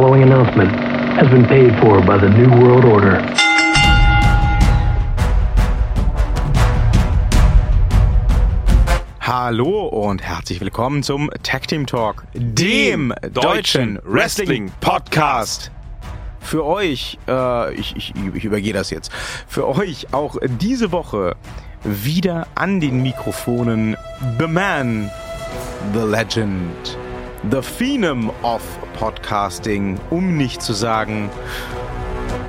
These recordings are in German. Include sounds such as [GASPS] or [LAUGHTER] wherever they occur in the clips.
following announcement has been paid for by the New World Order. Hallo und herzlich willkommen zum Tag Team Talk, dem deutschen Wrestling Podcast. Für euch, äh, ich, ich, ich übergehe das jetzt, für euch auch diese Woche wieder an den Mikrofonen The Man, The Legend, The Phenom of Podcasting, um nicht zu sagen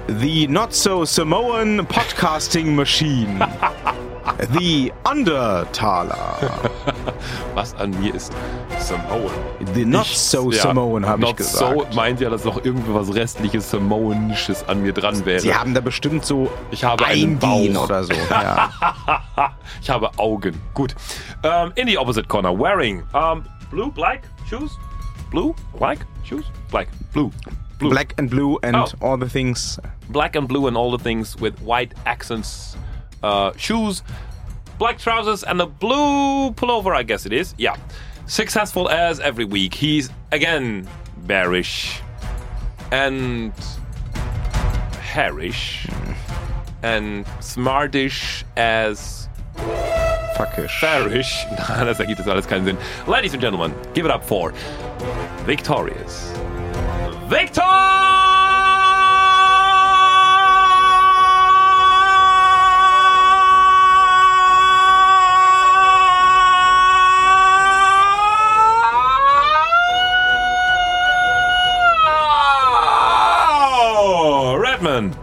The Not So Samoan Podcasting Machine. [LAUGHS] The Undertaler. [LAUGHS] Was an mir ist Samoan. The Not Nichts, So ja, Samoan, habe ich Not gesagt. so meint ja, dass noch irgendwie was restliches Samoanisches an mir dran wäre. Sie haben da bestimmt so Ich habe einen Bauch. oder so. [LAUGHS] Ja. ich habe Augen. Gut. Ähm, in the opposite corner, wearing um, blue, black shoes. Blue, black shoes, black, blue, blue, Black and blue and Oh. all the things. black and blue and all the things with white accents, uh, shoes, black trousers, and a blue pullover, I guess it is. Yeah. Successful as every week. He's again bearish and hairish and smartish as Fuckish. fairish. Das ergibt jetzt alles keinen Sinn. Ladies and gentlemen, give it up for Victorious. Victor! Redman.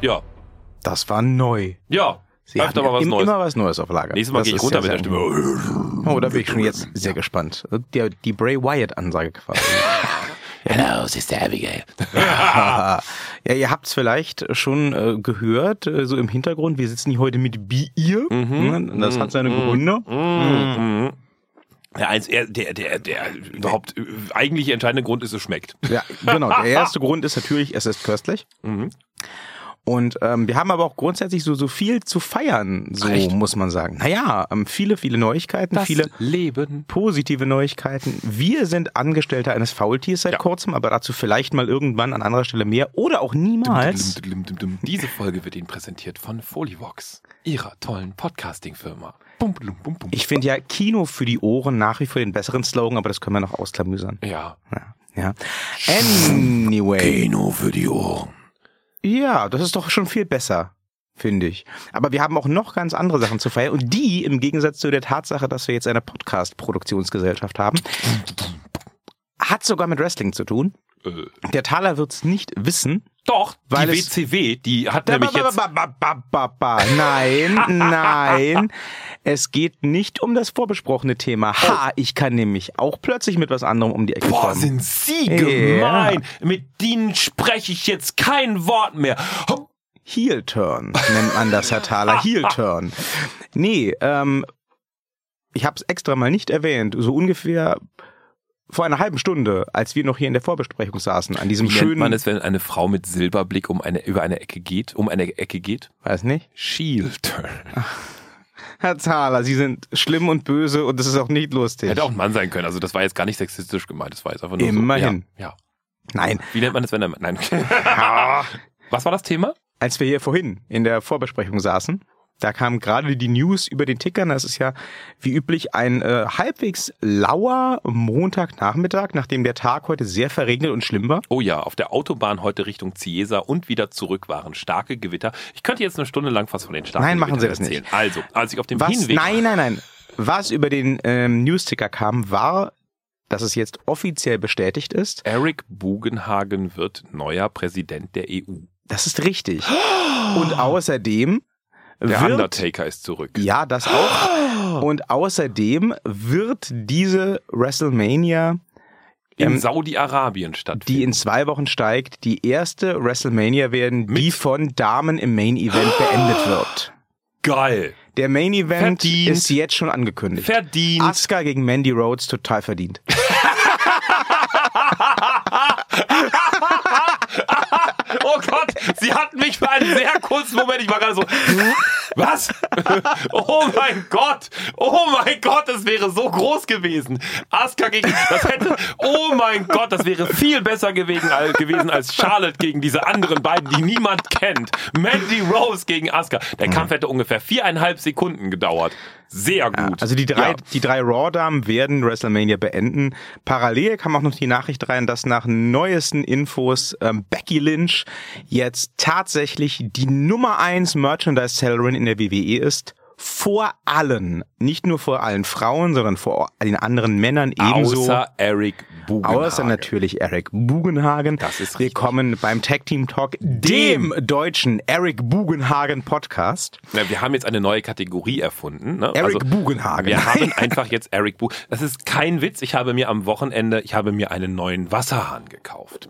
Ja, Das war neu. ja. Sie Öfter mal was Neues. immer was Neues auf Lager. Nächstes Mal Das gehe ich runter mit der Stimme. Oh, da bin ich schon jetzt sehr gespannt. Die, die Bray Wyatt-Ansage quasi. [LAUGHS] Hello, Sister Abigail. [LAUGHS] ja, ihr habt es vielleicht schon äh, gehört, äh, so im Hintergrund. Wir sitzen hier heute mit Bier. Mhm. Ne? Das hat seine Gründe. Der, eins, er- der, der, der überhaupt äh, eigentliche entscheidende Grund ist, es schmeckt. Ja, genau. Der [LAUGHS] erste Grund ist natürlich, es ist köstlich. Mhm. Und ähm, wir haben aber auch grundsätzlich so, so viel zu feiern, so Echt? muss man sagen. Naja, ähm, viele, viele Neuigkeiten, viele Leben. positive Neuigkeiten. Wir sind Angestellte eines Faultiers seit Ja. kurzem, aber dazu vielleicht mal irgendwann an anderer Stelle mehr oder auch niemals. Diese Folge wird Ihnen präsentiert von Folivox, Ihrer tollen Podcasting-Firma. Ich finde ja Kino für die Ohren nach wie vor den besseren Slogan, aber das können wir noch ausklamüsern. Ja. Ja. ja. Anyway. Kino für die Ohren. Ja, das ist doch schon viel besser, finde ich. Aber wir haben auch noch ganz andere Sachen zu feiern und die im Gegensatz zu der Tatsache, dass wir jetzt eine Podcast-Produktionsgesellschaft haben, hat sogar mit Wrestling zu tun. Äh, Der Taler wird's nicht wissen. Doch, Weil die WCW, die hat nämlich jetzt... Nein, [LAUGHS] nein. Es geht nicht um das vorbesprochene Thema. Ha, ich kann nämlich auch plötzlich mit was anderem um die Ecke Boah, kommen. sind Sie Ja. gemein. Mit denen spreche ich jetzt kein Wort mehr. Heel Turn nennt man das, Herr Thaler. [LAUGHS] Heel Turn. Nee, ähm, ich habe es extra mal nicht erwähnt. So ungefähr vor einer halben Stunde, als wir noch hier in der Vorbesprechung saßen, an diesem Wie schönen, nennt man es, wenn eine Frau mit Silberblick um eine, über eine Ecke geht, um eine Ecke geht? weiß nicht. Shield. [LAUGHS] Herr Thaler, Sie sind schlimm und böse und das ist auch nicht lustig. Hätte auch ein Mann sein können. Also das war jetzt gar nicht sexistisch gemeint. Das war jetzt einfach nur Immerhin. So. Ja, ja. Nein. Wie nennt man das, wenn er... Nein. [LAUGHS] Was war das Thema? Als wir hier vorhin in der Vorbesprechung saßen, da kam gerade die News über den Tickern. Das ist ja wie üblich ein äh, halbwegs lauer Montagnachmittag, nachdem der Tag heute sehr verregnet und schlimm war. Oh ja, auf der Autobahn heute Richtung Ciesa und wieder zurück waren starke Gewitter. Ich könnte jetzt eine Stunde lang was von den starken Nein, machen Sie Gewittern das erzählen. Also, als ich auf dem Was? Hinweg... Nein, nein, nein. Was über den ähm, News-Ticker kam, war, dass es jetzt offiziell bestätigt ist. Eric Bugenhagen wird neuer Präsident der EU. Das ist richtig. Und außerdem Der wird, Undertaker ist zurück. Ja, das auch. [GASPS] Und außerdem wird diese WrestleMania, In ähm, Saudi-Arabien die stattfinden. in zwei Wochen steigt, die erste WrestleMania werden, die von Damen im Main Event beendet wird. [GASPS] Geil. Der Main Event Verdient. ist jetzt schon angekündigt. Verdient. Asuka gegen Mandy Rhodes total verdient. [LAUGHS] Oh Gott, sie hatten mich für einen sehr kurzen Moment, ich war gerade so, was? oh mein Gott! Oh mein Gott, das wäre so groß gewesen. Asuka gegen, das hätte, oh mein Gott, das wäre viel besser gewesen, als, gewesen als Charlotte gegen diese anderen beiden, die niemand kennt. Mandy Rose gegen Asuka. Der Kampf hätte ungefähr viereinhalb Sekunden gedauert. Sehr gut. Also die drei, Ja. die drei Raw-Damen werden WrestleMania beenden. Parallel kam auch noch die Nachricht rein, dass nach neuesten Infos ähm, Becky Lynch jetzt tatsächlich die Nummer eins Merchandise-Sellerin in der WWE ist. Vor allen, nicht nur vor allen Frauen, sondern vor den anderen Männern ebenso. Außer Eric Bugenhagen. Außer natürlich Eric Bugenhagen. Das ist richtig. Willkommen beim Tag Team Talk, dem deutschen Eric Bugenhagen Podcast. Na, wir haben jetzt eine neue Kategorie erfunden. Ne? Eric Bugenhagen. Wir haben [LAUGHS] einfach jetzt Eric Bu. Das ist kein Witz. Ich habe mir am Wochenende, ich habe mir einen neuen Wasserhahn gekauft.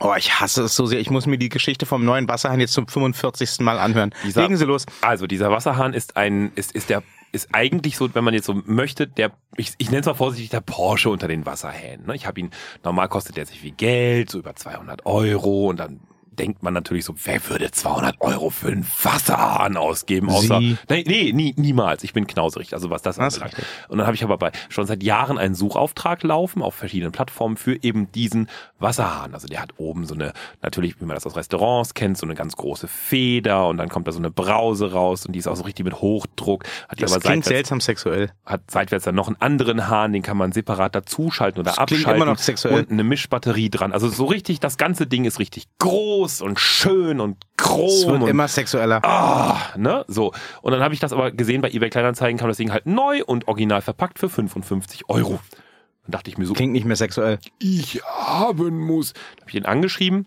Oh, ich hasse es so sehr. Ich muss mir die Geschichte vom neuen Wasserhahn jetzt zum 45. Mal anhören. Dieser- Legen Sie los. Also dieser Wasserhahn ist ein, ist, ist der, ist eigentlich so, wenn man jetzt so möchte, der, ich, ich nenne es mal vorsichtig, der Porsche unter den Wasserhähnen. Ne? Ich habe ihn, normal kostet der sich viel Geld, so über 200 Euro und dann denkt man natürlich so, wer würde 200 Euro für einen Wasserhahn ausgeben? Außer, Sie. nee, nee, nie, niemals. Ich bin knauserig, also was das ist anbelangt. Und dann habe ich aber bei schon seit Jahren einen Suchauftrag laufen auf verschiedenen Plattformen für eben diesen Wasserhahn. Also der hat oben so eine, natürlich, wie man das aus Restaurants kennt, so eine ganz große Feder und dann kommt da so eine Brause raus und die ist auch so richtig mit Hochdruck. Hat Das aber klingt seitwärts, seltsam sexuell. hat seitwärts dann noch einen anderen Hahn, den kann man separat dazuschalten oder Das abschalten immer noch sexuell. und eine Mischbatterie dran. Also so richtig, das ganze Ding ist richtig groß und schön und chrom Es wird und immer sexueller. Ah, ne? So. Und dann habe ich das aber gesehen, bei eBay Kleinanzeigen kam das Ding halt neu und original verpackt für 55 Euro. Dann dachte ich mir so, Klingt nicht mehr sexuell. ich haben muss. Dann habe ich ihn angeschrieben.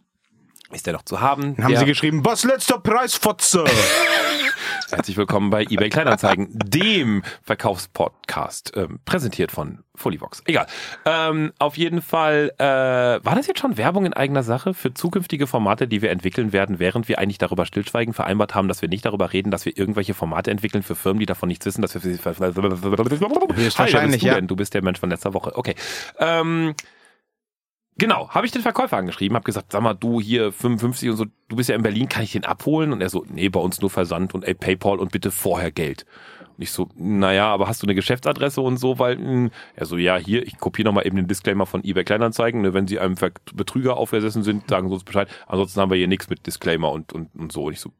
Ist der noch zu haben? Dann haben der, sie geschrieben, was letzter Preis, Fotze? [LAUGHS] Herzlich willkommen bei eBay Kleinanzeigen, dem Verkaufspodcast, ähm, präsentiert von Fullyvox. Egal. Ähm, auf jeden Fall, äh, war das jetzt schon Werbung in eigener Sache für zukünftige Formate, die wir entwickeln werden, während wir eigentlich darüber stillschweigen vereinbart haben, dass wir nicht darüber reden, dass wir irgendwelche Formate entwickeln für Firmen, die davon nichts wissen, dass wir für sie... Hi, bist Höchstwahrscheinlich, du ja. denn? Du bist der Mensch von letzter Woche. Okay. Ähm, Genau, habe ich den Verkäufer angeschrieben, habe gesagt, sag mal, du hier 55 und so, du bist ja in Berlin, kann ich den abholen? Und er so, nee, bei uns nur Versand und ey, PayPal und bitte vorher Geld. Und ich so, naja, aber hast du eine Geschäftsadresse und so, weil, mh, er so, ja, hier, ich kopiere nochmal eben den Disclaimer von eBay Kleinanzeigen, ne, wenn sie einem Ver Betrüger aufgesessen sind, sagen sie uns Bescheid, ansonsten haben wir hier nichts mit Disclaimer und, und, und so. Und ich so, "Hm,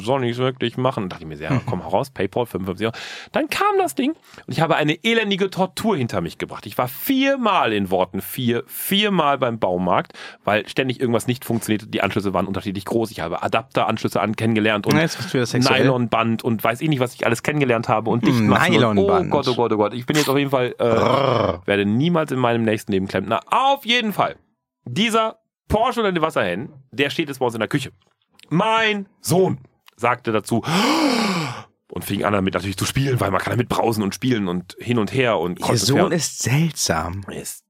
soll ich wirklich machen? Dachte ich mir, ja, [LAUGHS] komm raus, PayPal 55 Euro. Dann kam das Ding und ich habe eine elendige Tortur hinter mich gebracht. Ich war viermal in Worten vier, viermal beim Baumarkt, weil ständig irgendwas nicht funktionierte. Die Anschlüsse waren unterschiedlich groß. Ich habe Adapteranschlüsse an kennengelernt und. Nylonband und weiß ich nicht, was ich alles kennengelernt habe und Dichtmassen. und- Nylonband. Oh Gott, oh Gott, oh Gott. Ich bin jetzt auf jeden Fall, äh, werde niemals in meinem nächsten Leben Klempner. Auf jeden Fall. Dieser Porsche unter den Wasserhähnen, der steht jetzt bei uns in der Küche. Mein Sohn sagte dazu und fing an damit natürlich zu spielen, weil man kann damit brausen und spielen und hin und her und Ihr Sohn ist seltsam. Ist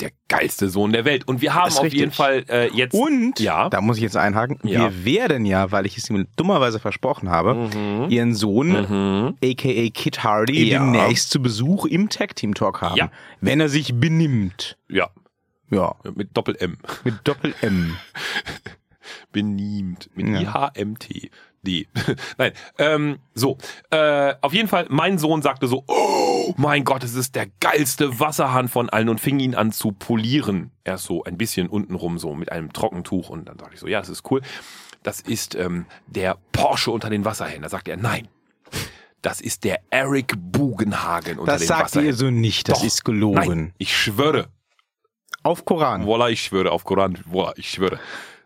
der geilste Sohn der Welt. Und wir haben auf richtig. jeden Fall äh, jetzt Und, Ja. da muss ich jetzt einhaken, Ja. wir werden ja, weil ich es ihm dummerweise versprochen habe, ihren Sohn, Mhm. aka Kit Hardy, Ja. demnächst zu Besuch im Tag Team Talk haben. Ja. Wenn er sich benimmt. ja Ja, mit Doppel M mit Doppel M. [LAUGHS] benimmt mit Ja. IHMT. D. [LAUGHS] Nein, ähm, so. Äh, auf jeden Fall, mein Sohn sagte so, oh mein Gott, es ist der geilste Wasserhahn von allen und fing ihn an zu polieren. Erst so ein bisschen untenrum, so mit einem Trockentuch. Und dann dachte ich so, ja, das ist cool. Das ist ähm, der Porsche unter den Wasserhähnen. Da sagte er, nein. Das ist der Eric Bugenhagen unter Das den sagt Wasserhähnen. ihr so nicht, das Doch. ist gelogen. Nein, ich schwöre. Auf Koran. Voila, ich schwöre auf Koran. Voila, ich schwöre.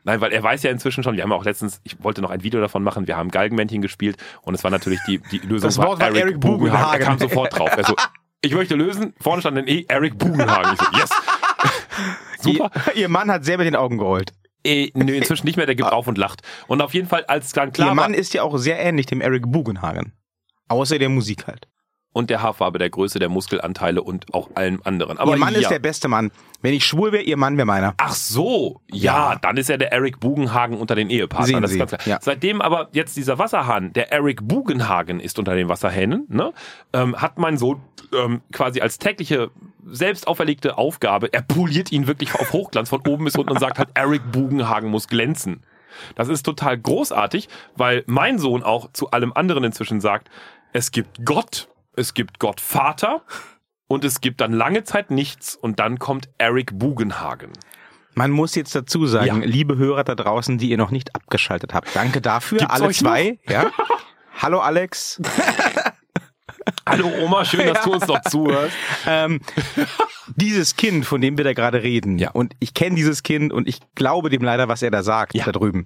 Nein, weil er weiß ja inzwischen schon, wir haben ja auch letztens, ich wollte noch ein Video davon machen, wir haben Galgenmännchen gespielt und es war natürlich die, die Lösung Das Wort war Eric Bugenhagen. Er kam sofort drauf. Also, ich möchte lösen, vorne stand ein E, Eric Bugenhagen. Ich so, yes. [LAUGHS] Super. Ihr, [LAUGHS] ihr Mann hat selber den Augen geholt. Äh, nö, inzwischen nicht mehr, der gibt auf und lacht. Und auf jeden Fall, als dann klar Ihr Mann war, ist ja auch sehr ähnlich dem Eric Bugenhagen. Außer der Musik halt. Und der Haarfarbe, der Größe, der Muskelanteile und auch allem anderen. Aber ihr Mann ja. ist der beste Mann. Wenn ich schwul wäre, ihr Mann wäre meiner. Ach so, ja, Ja. dann ist er der Eric Bugenhagen unter den Ehepartnern. Sie, ja. Seitdem aber jetzt dieser Wasserhahn, der Eric Bugenhagen ist unter den Wasserhähnen, ne, ähm, hat mein Sohn ähm, quasi als tägliche selbst auferlegte Aufgabe, er poliert ihn wirklich auf Hochglanz von oben bis unten und sagt halt, Eric Bugenhagen muss glänzen. Das ist total großartig, weil mein Sohn auch zu allem anderen inzwischen sagt, es gibt Gott, es gibt Gott Vater und es gibt dann lange Zeit nichts und dann kommt Eric Bugenhagen. Man muss jetzt dazu sagen, Ja. liebe Hörer da draußen, die ihr noch nicht abgeschaltet habt, danke dafür, Gibt's alle zwei. Ja. Hallo Alex. [LAUGHS] Hallo Oma, schön, dass du uns noch zuhörst. ähm, dieses Kind, von dem wir da gerade reden, Ja. und ich kenne dieses Kind und ich glaube dem leider, was er da sagt, Ja. da drüben.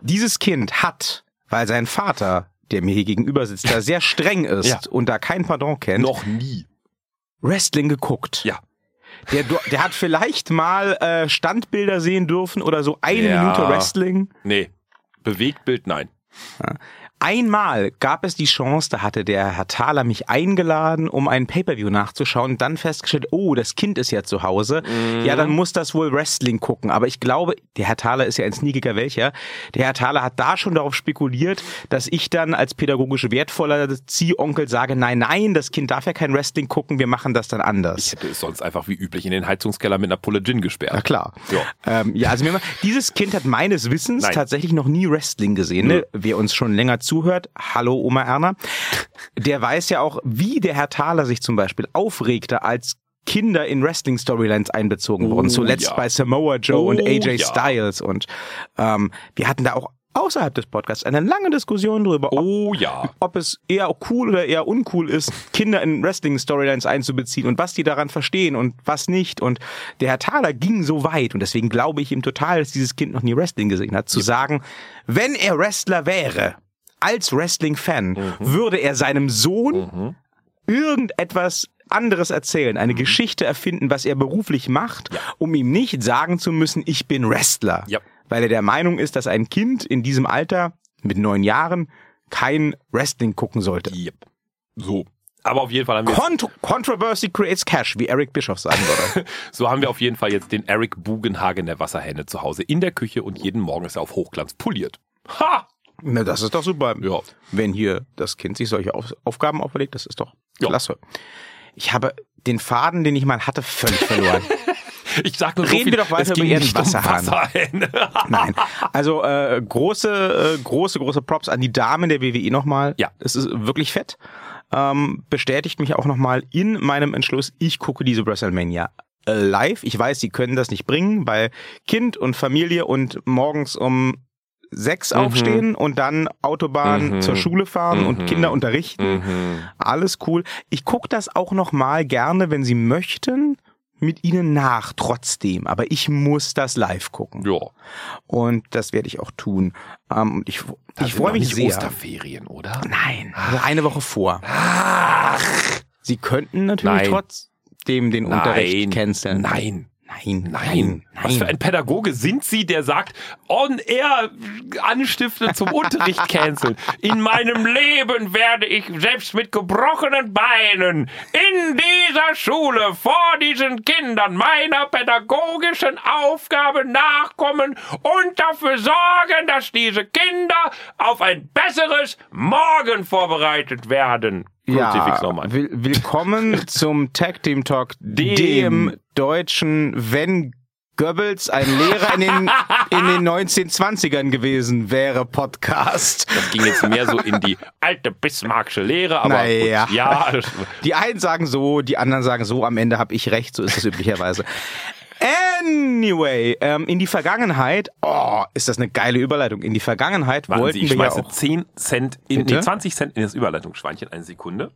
Dieses Kind hat, weil sein Vater, der mir hier gegenüber sitzt, da sehr streng [LAUGHS] ist Ja. und da kein Pardon kennt, Noch nie. Wrestling geguckt. Ja. Der, der hat vielleicht mal äh, Standbilder sehen dürfen oder so eine Ja. Minute Wrestling. Nee. Bewegtbild, nein. Einmal gab es die Chance, da hatte der Herr Thaler mich eingeladen, um ein Pay-Per-View nachzuschauen und dann festgestellt, oh, das Kind ist ja zu Hause. Ja, dann muss das wohl Wrestling gucken. Aber ich glaube, der Herr Thaler ist ja ein sneakiger welcher. Der Herr Thaler hat da schon darauf spekuliert, dass ich dann als pädagogisch wertvoller Ziehonkel sage, nein, nein, das Kind darf ja kein Wrestling gucken, wir machen das dann anders. Ich hätte es sonst einfach wie üblich in den Heizungskeller mit einer Pulle Gin gesperrt. Na klar. Ja. Ähm, ja, also mir, dieses Kind hat meines Wissens Nein. tatsächlich noch nie Wrestling gesehen. Ne? Wer uns schon länger zuhört, hallo Oma Erna, der weiß ja auch, wie der Herr Thaler sich zum Beispiel aufregte, als Kinder in Wrestling-Storylines einbezogen wurden. Oh, Zuletzt ja. bei Samoa Joe und Oh, AJ ja. Styles. Und ähm, wir hatten da auch außerhalb des Podcasts eine lange Diskussion darüber, ob Oh ja. ob es eher cool oder eher uncool ist, Kinder in Wrestling-Storylines einzubeziehen und was die daran verstehen und was nicht. Und der Herr Thaler ging so weit und deswegen glaube ich ihm total, dass dieses Kind noch nie Wrestling gesehen hat, zu sagen, wenn er Wrestler wäre, als Wrestling-Fan, würde er seinem Sohn irgendetwas anderes erzählen, eine Geschichte erfinden, was er beruflich macht, um ihm nicht sagen zu müssen, ich bin Wrestler. Ja. Weil er der Meinung ist, dass ein Kind in diesem Alter mit neun Jahren kein Wrestling gucken sollte. Yep. So. Aber auf jeden Fall haben wir Cont Controversy creates cash, wie Eric Bischoff sagen würde. [LAUGHS] So haben wir auf jeden Fall jetzt den Eric Bugenhagen der Wasserhähne zu Hause in der Küche und jeden Morgen ist er auf Hochglanz poliert. Ha! Na, das ist doch super. Ja. Wenn hier das Kind sich solche Auf Aufgaben auferlegt, das ist doch Ja. klasse. Ich habe den Faden, den ich mal hatte, völlig verloren. [LAUGHS] Ich sag nur so Reden viel, wir doch weiter über Ihren nicht um Wasserhahn. Wasserhähne. [LAUGHS] [LAUGHS] Nein. Also äh, große, äh, große, große Props an die Damen der WWE nochmal. Ja. Es ist wirklich fett. Ähm, bestätigt mich auch nochmal in meinem Entschluss, ich gucke diese WrestleMania live. Ich weiß, sie können das nicht bringen, weil Kind und Familie und morgens um sechs aufstehen und dann Autobahn Mhm. zur Schule fahren und Mhm. Kinder unterrichten. Mhm. Alles cool. Ich gucke das auch noch mal gerne, wenn Sie möchten, mit Ihnen nach trotzdem. Aber ich muss das live gucken. Ja. Und das werde ich auch tun. Ähm, und ich Da ich freue mich nicht sehr. Osterferien, oder? Nein, also eine Woche vor. Ach, Sie könnten natürlich Nein. trotzdem den Unterricht nein. canceln. Nein. Nein, Nein. nein, Was für ein Pädagoge sind Sie, der sagt, on air anstiften zum Unterricht canceln. In meinem Leben werde ich selbst mit gebrochenen Beinen in dieser Schule vor diesen Kindern meiner pädagogischen Aufgabe nachkommen und dafür sorgen, dass diese Kinder auf ein besseres Morgen vorbereitet werden. Kruzifix nochmal. will, willkommen [LAUGHS] zum Tag Team Talk, dem, Dem. deutschen, wenn Goebbels ein Lehrer in den, in den 1920ern gewesen wäre, Podcast. Das ging jetzt mehr so in die alte Bismarckische Lehre, aber Naja. gut, ja, Die einen sagen so, die anderen sagen so, am Ende habe ich recht, so ist es üblicherweise. Anyway, ähm, in die Vergangenheit, oh, ist das eine geile Überleitung. In die Vergangenheit warten wollten Sie, ich wir ja auch 10 Cent in, Bitte? nee, 20 Cent in das Überleitungsschweinchen. Eine Sekunde.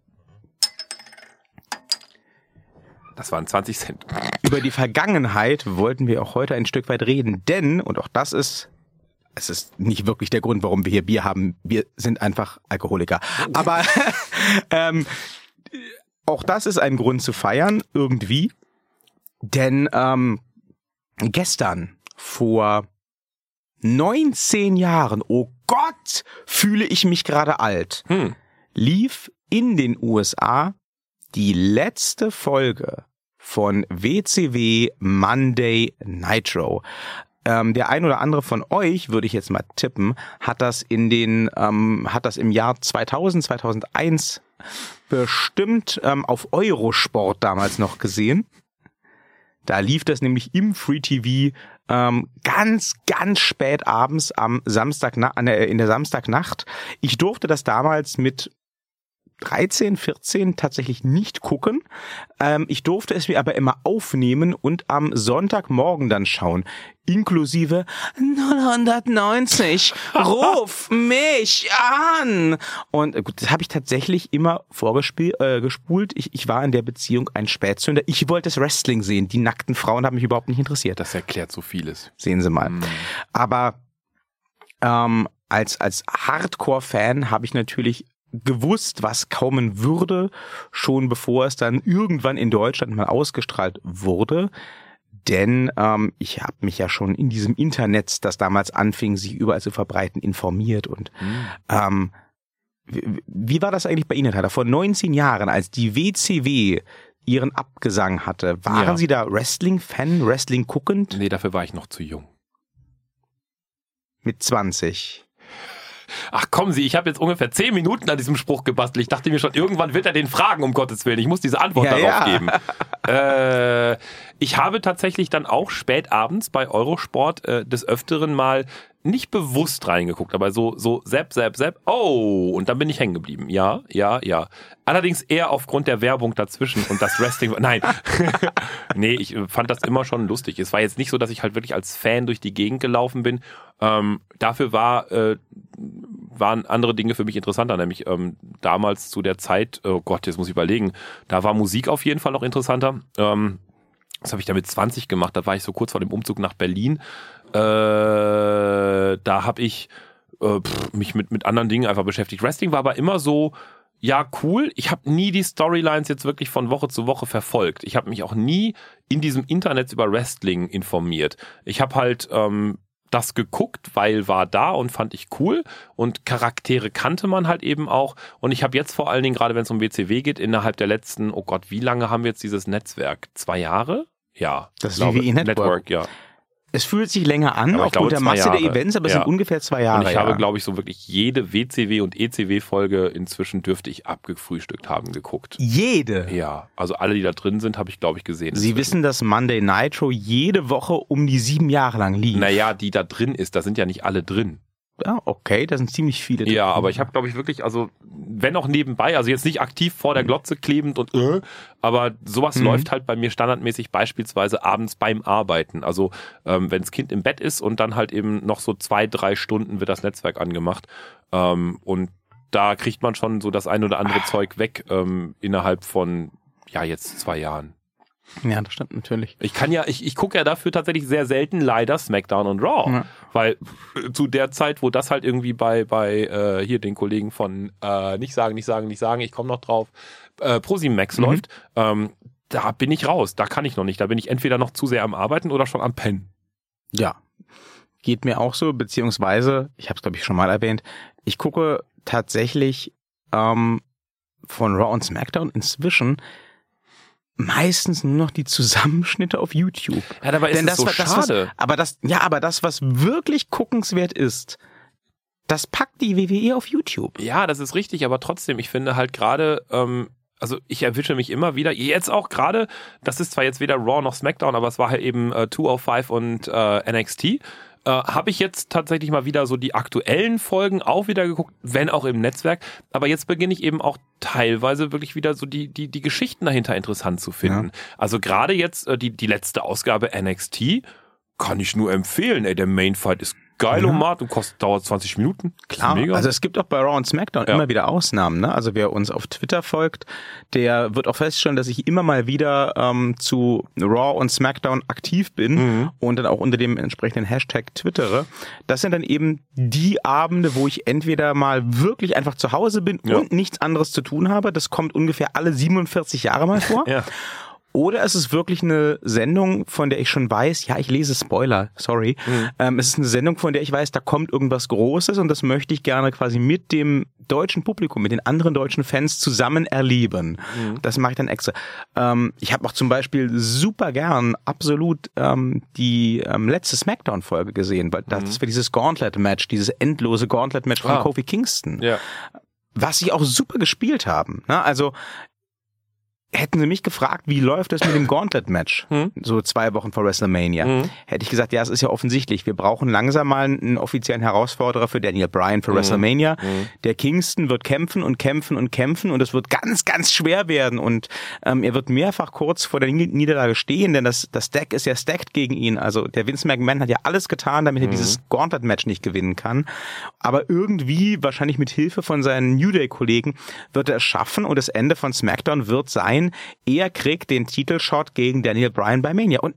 Das waren 20 Cent. über die Vergangenheit wollten wir auch heute ein Stück weit reden, denn und auch das ist es ist nicht wirklich der Grund, warum wir hier Bier haben. Wir sind einfach Alkoholiker. Aber [LAUGHS] ähm, auch das ist ein Grund zu feiern irgendwie, denn ähm, gestern vor 19 Jahren, oh Gott, fühle ich mich gerade alt, Hm. lief in den USA die letzte Folge von WCW Monday Nitro. Ähm, der ein oder andere von euch, würde ich jetzt mal tippen, hat das in den, ähm, hat das im Jahr 2000, 2001 bestimmt ähm, auf Eurosport damals noch gesehen. Da lief das nämlich im Free TV ähm, ganz, ganz spät abends am Samstag in der Samstagnacht. Ich durfte das damals mit 13, 14 tatsächlich nicht gucken. Ähm, ich durfte es mir aber immer aufnehmen und am Sonntagmorgen dann schauen. Inklusive 090, [LAUGHS] ruf mich an! Und gut, das habe ich tatsächlich immer vorgespult. Äh, gespult. ich, ich war in der Beziehung ein Spätzünder. Ich wollte das Wrestling sehen. Die nackten Frauen haben mich überhaupt nicht interessiert. Das erklärt so vieles. Sehen Sie mal. Mm. Aber ähm, als, als Hardcore-Fan habe ich natürlich gewusst, was kommen würde, schon bevor es dann irgendwann in Deutschland mal ausgestrahlt wurde. Denn ähm, ich habe mich ja schon in diesem Internet, das damals anfing, sich überall zu verbreiten, informiert. Und mhm. ähm, wie, wie war das eigentlich bei Ihnen, Herr? Vor 19 Jahren, als die WCW ihren Abgesang hatte, waren ja. Sie da Wrestling-Fan, Wrestling guckend? Nee, dafür war ich noch zu jung. Mit 20. Ach kommen Sie, ich habe jetzt ungefähr zehn Minuten an diesem Spruch gebastelt. Ich dachte mir schon, irgendwann wird er den fragen, um Gottes Willen. Ich muss diese Antwort ja, darauf ja. geben. Äh, ich habe tatsächlich dann auch spät abends bei Eurosport äh, des Öfteren mal nicht bewusst reingeguckt, aber so, so sepp, sepp, sepp, oh, und dann bin ich hängen geblieben. Ja, ja, ja. Allerdings eher aufgrund der Werbung dazwischen und das Wrestling, nein. [LAUGHS] nee, ich fand das immer schon lustig. Es war jetzt nicht so, dass ich halt wirklich als Fan durch die Gegend gelaufen bin. Ähm, dafür war, äh, waren andere Dinge für mich interessanter, nämlich ähm, damals zu der Zeit, oh Gott, jetzt muss ich überlegen, da war Musik auf jeden Fall noch interessanter. Ähm, das habe ich da mit 20 gemacht, da war ich so kurz vor dem Umzug nach Berlin. Äh, da habe ich äh, pff, mich mit, mit anderen Dingen einfach beschäftigt. Wrestling war aber immer so, ja, cool. Ich habe nie die Storylines jetzt wirklich von Woche zu Woche verfolgt. Ich habe mich auch nie in diesem Internet über Wrestling informiert. Ich habe halt ähm, das geguckt, weil war da und fand ich cool und Charaktere kannte man halt eben auch und ich habe jetzt vor allen Dingen, gerade wenn es um WCW geht, innerhalb der letzten, oh Gott, wie lange haben wir jetzt dieses Netzwerk? Zwei Jahre? Ja. Das WWE Network. Network, ja. Es fühlt sich länger an, aber aufgrund der Masse Jahre. der Events, aber es ja. sind ungefähr zwei Jahre. Und ich ja. habe, glaube ich, so wirklich jede WCW und ECW-Folge inzwischen dürfte ich abgefrühstückt haben geguckt. Jede? Ja, also alle, die da drin sind, habe ich, glaube ich, gesehen. Sie wissen, dass Monday Nitro jede Woche um die sieben Jahre lang lief. Naja, die da drin ist, da sind ja nicht alle drin. Ja, okay, da sind ziemlich viele. Ja, aber ich habe, glaube ich, wirklich, also wenn auch nebenbei, also jetzt nicht aktiv vor der Glotze klebend und äh, aber sowas mhm. läuft halt bei mir standardmäßig beispielsweise abends beim Arbeiten. Also ähm, wenn das Kind im Bett ist und dann halt eben noch so zwei, drei Stunden wird das Netzwerk angemacht ähm, und da kriegt man schon so das ein oder andere ah. Zeug weg ähm, innerhalb von ja jetzt zwei Jahren. Ja, das stimmt natürlich. Ich kann ja, ich, ich gucke ja dafür tatsächlich sehr selten leider SmackDown und Raw. Ja. Weil zu der Zeit, wo das halt irgendwie bei, bei äh, hier den Kollegen von äh, nicht sagen, nicht sagen, nicht sagen, ich komme noch drauf, äh, ProSieben-Max mhm. läuft, ähm, da bin ich raus. Da kann ich noch nicht. Da bin ich entweder noch zu sehr am Arbeiten oder schon am Pennen. Ja. Geht mir auch so, beziehungsweise, ich habe es glaube ich schon mal erwähnt, ich gucke tatsächlich ähm, von Raw und SmackDown inzwischen meistens nur noch die Zusammenschnitte auf YouTube. Ja, dabei ist Denn das, so das, schade. Was, aber das, ja, aber das, was wirklich guckenswert ist, das packt die WWE auf YouTube. Ja, das ist richtig, aber trotzdem, ich finde halt gerade, ähm, also ich erwische mich immer wieder, jetzt auch gerade, das ist zwar jetzt weder Raw noch SmackDown, aber es war halt eben äh, 205 und äh, NXT äh, habe ich jetzt tatsächlich mal wieder so die aktuellen Folgen auch wieder geguckt, wenn auch im Netzwerk. Aber jetzt beginne ich eben auch teilweise wirklich wieder so die, die, die Geschichten dahinter interessant zu finden. Ja. Also gerade jetzt äh, die, die letzte Ausgabe NXT kann ich nur empfehlen. Ey, der Main Fight ist Geilomat und kostet, dauert 20 Minuten. Klar, also es gibt auch bei Raw und SmackDown ja. immer wieder Ausnahmen. Ne? Also wer uns auf Twitter folgt, der wird auch feststellen, dass ich immer mal wieder ähm, zu Raw und SmackDown aktiv bin mhm. und dann auch unter dem entsprechenden Hashtag twittere. Das sind dann eben die Abende, wo ich entweder mal wirklich einfach zu Hause bin ja. und nichts anderes zu tun habe. Das kommt ungefähr alle 47 Jahre mal vor. [LAUGHS] ja. Oder es ist wirklich eine Sendung, von der ich schon weiß, ja, ich lese Spoiler, sorry. Mhm. Ähm, es ist eine Sendung, von der ich weiß, da kommt irgendwas Großes und das möchte ich gerne quasi mit dem deutschen Publikum, mit den anderen deutschen Fans zusammen erleben. Mhm. Das mache ich dann extra. Ähm, ich habe auch zum Beispiel super gern absolut ähm, die ähm, letzte Smackdown-Folge gesehen, weil das, mhm. das war dieses Gauntlet-Match, dieses endlose Gauntlet-Match von ah. Kofi Kingston. Ja was sie auch super gespielt haben. Ne? Also hätten sie mich gefragt, wie läuft es mit dem Gauntlet-Match? Hm? So zwei Wochen vor WrestleMania. Hätte ich gesagt, ja, es ist ja offensichtlich. Wir brauchen langsam mal einen offiziellen Herausforderer für Daniel Bryan für WrestleMania. Der Kingston wird kämpfen und kämpfen und kämpfen und es wird ganz, ganz schwer werden und ähm, er wird mehrfach kurz vor der Niederlage stehen, denn das, das Deck ist ja stacked gegen ihn. Also der Vince McMahon hat ja alles getan, damit er dieses Gauntlet-Match nicht gewinnen kann. Aber irgendwie, wahrscheinlich mit Hilfe von seinen New Day-Kollegen, wird er es schaffen und das Ende von SmackDown wird sein, er kriegt den Titelshot gegen Daniel Bryan bei Mania. Und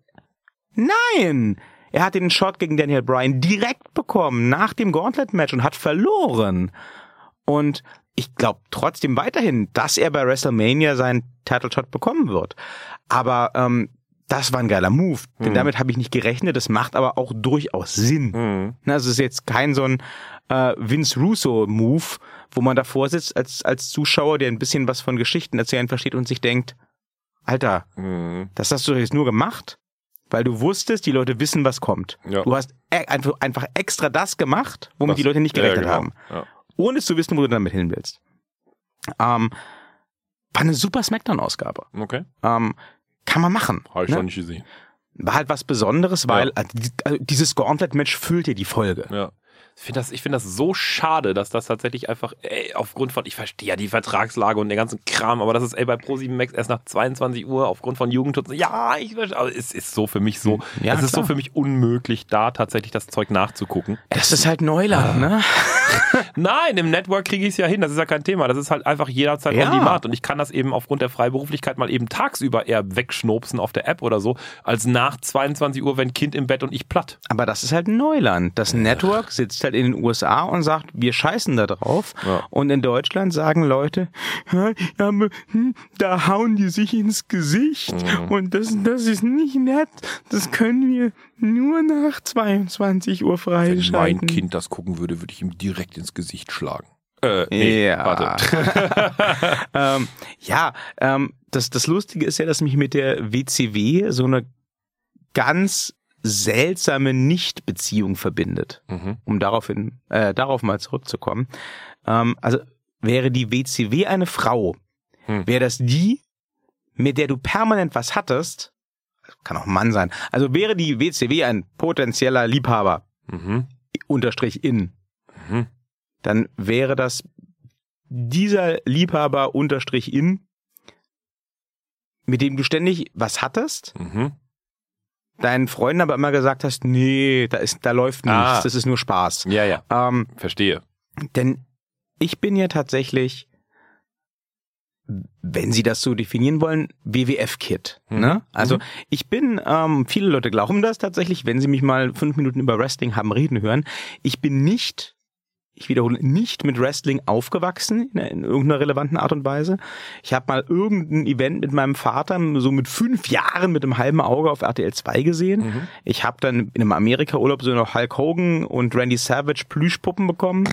nein! Er hat den Shot gegen Daniel Bryan direkt bekommen nach dem Gauntlet-Match und hat verloren. Und ich glaube trotzdem weiterhin, dass er bei WrestleMania seinen Title Shot bekommen wird. Aber ähm, das war ein geiler Move, denn damit habe ich nicht gerechnet. Das macht aber auch durchaus Sinn. Mhm. Also es ist jetzt kein so ein äh, Vince Russo-Move, wo man davor sitzt als, als Zuschauer, der ein bisschen was von Geschichten erzählen versteht und sich denkt, Alter, Mhm. das hast du jetzt nur gemacht, weil du wusstest, die Leute wissen, was kommt. Ja. Du hast e einfach, einfach extra das gemacht, womit Was- die Leute nicht Ja, gerechnet genau. haben. Ja. Ohne zu wissen, wo du damit hin willst. Ähm, war eine super Smackdown-Ausgabe. Okay. Ähm, kann man machen. Habe ich ne? noch nicht gesehen. War halt was Besonderes, weil Ja. also, also dieses Gauntlet-Match füllt dir die Folge. Ja. Ich finde das, ich finde das so schade, dass das tatsächlich einfach, ey, aufgrund von, ich verstehe ja die Vertragslage und den ganzen Kram, aber das ist, ey, bei Pro7 Max erst nach 22 Uhr aufgrund von Jugendschutz. Ja, ich verstehe, aber es ist so für mich so, Ja, es ist so für mich unmöglich, da tatsächlich das Zeug nachzugucken. Das ist halt Neuland, ne? [LAUGHS] Nein, im Network kriege ich es ja hin, das ist ja kein Thema. Das ist halt einfach jederzeit Ja. on demand und ich kann das eben aufgrund der Freiberuflichkeit mal eben tagsüber eher wegschnopsen auf der App oder so, als nach 22 Uhr, wenn Kind im Bett und ich platt. Aber das ist halt Neuland. Das Network sitzt halt in den USA und sagt, wir scheißen da drauf. Ja. Und in Deutschland sagen Leute, hm, da hauen die sich ins Gesicht. Mhm. Und das, das ist nicht nett. Das können wir nur nach 22 Uhr Wenn mein freischalten. Kind das gucken würde, würde ich ihm direkt ins Gesicht schlagen. Äh, nee, Ja. warte. [LAUGHS] ähm, ja, ähm, das, das Lustige ist ja, dass mich mit der WCW so eine ganz seltsame Nichtbeziehung verbindet, Mhm. um daraufhin, äh, darauf mal zurückzukommen. Ähm, also wäre die WCW eine Frau, Hm. wäre das die, mit der du permanent was hattest, kann auch ein Mann sein, also wäre die WCW ein potenzieller Liebhaber, Mhm. unterstrich in, Mhm. dann wäre das dieser Liebhaber unterstrich in, mit dem du ständig was hattest, Mhm. deinen Freunden aber immer gesagt hast, nee, da ist, da läuft nichts, Ah. das ist nur Spaß. Ja, ja, Ähm, verstehe. denn ich bin ja tatsächlich, wenn Sie das so definieren wollen, WWF-Kid. Mhm. Ne? Also Mhm. ich bin, ähm, viele Leute glauben das tatsächlich, wenn sie mich mal fünf Minuten über Wrestling haben reden hören. Ich bin nicht, ich wiederhole, nicht mit Wrestling aufgewachsen in, in irgendeiner relevanten Art und Weise. Ich habe mal irgendein Event mit meinem Vater so mit fünf Jahren mit einem halben Auge auf RTL 2 gesehen. Mhm. Ich habe dann in einem Amerika-Urlaub so noch Hulk Hogan und Randy Savage Plüschpuppen bekommen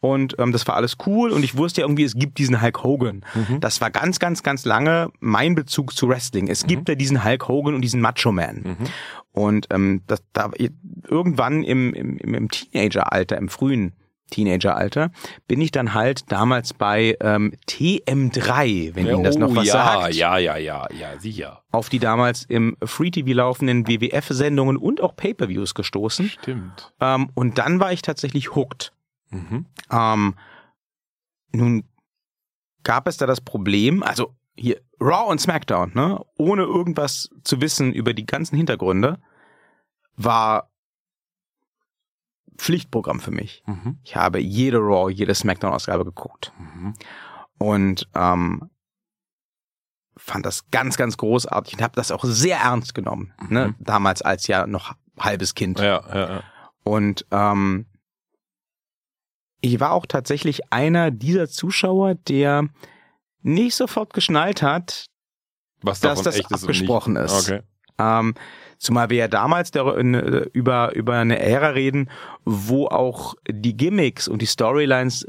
und ähm, das war alles cool und ich wusste ja irgendwie, es gibt diesen Hulk Hogan. Das war ganz, ganz, ganz lange mein Bezug zu Wrestling. Es gibt ja diesen Hulk Hogan und diesen Macho Man. Und ähm, das, da, irgendwann im, im im Teenageralter, im frühen Teenageralter, bin ich dann halt damals bei ähm, TM3, wenn Ihnen das noch was Oh, ja, sagt Ja, ja, ja, ja, sicher. auf die damals im Free TV laufenden WWF-Sendungen und auch Pay-per-Views gestoßen. Stimmt. Ähm, und dann war ich tatsächlich hooked. Mhm. Ähm, nun gab es da das Problem, also hier Raw und SmackDown, ne, ohne irgendwas zu wissen über die ganzen Hintergründe, war Pflichtprogramm für mich. Mhm. Ich habe jede Raw, jede SmackDown-Ausgabe geguckt Mhm. und ähm, fand das ganz, ganz großartig und habe das auch sehr ernst genommen. Ne? Damals als ja noch halbes Kind. Ja, ja, ja. Und ähm, ich war auch tatsächlich einer dieser Zuschauer, der nicht sofort geschnallt hat, Was Dass das abgesprochen ist. Okay. ähm, zumal wir ja damals äh, über, über eine Ära reden, wo auch die Gimmicks und die Storylines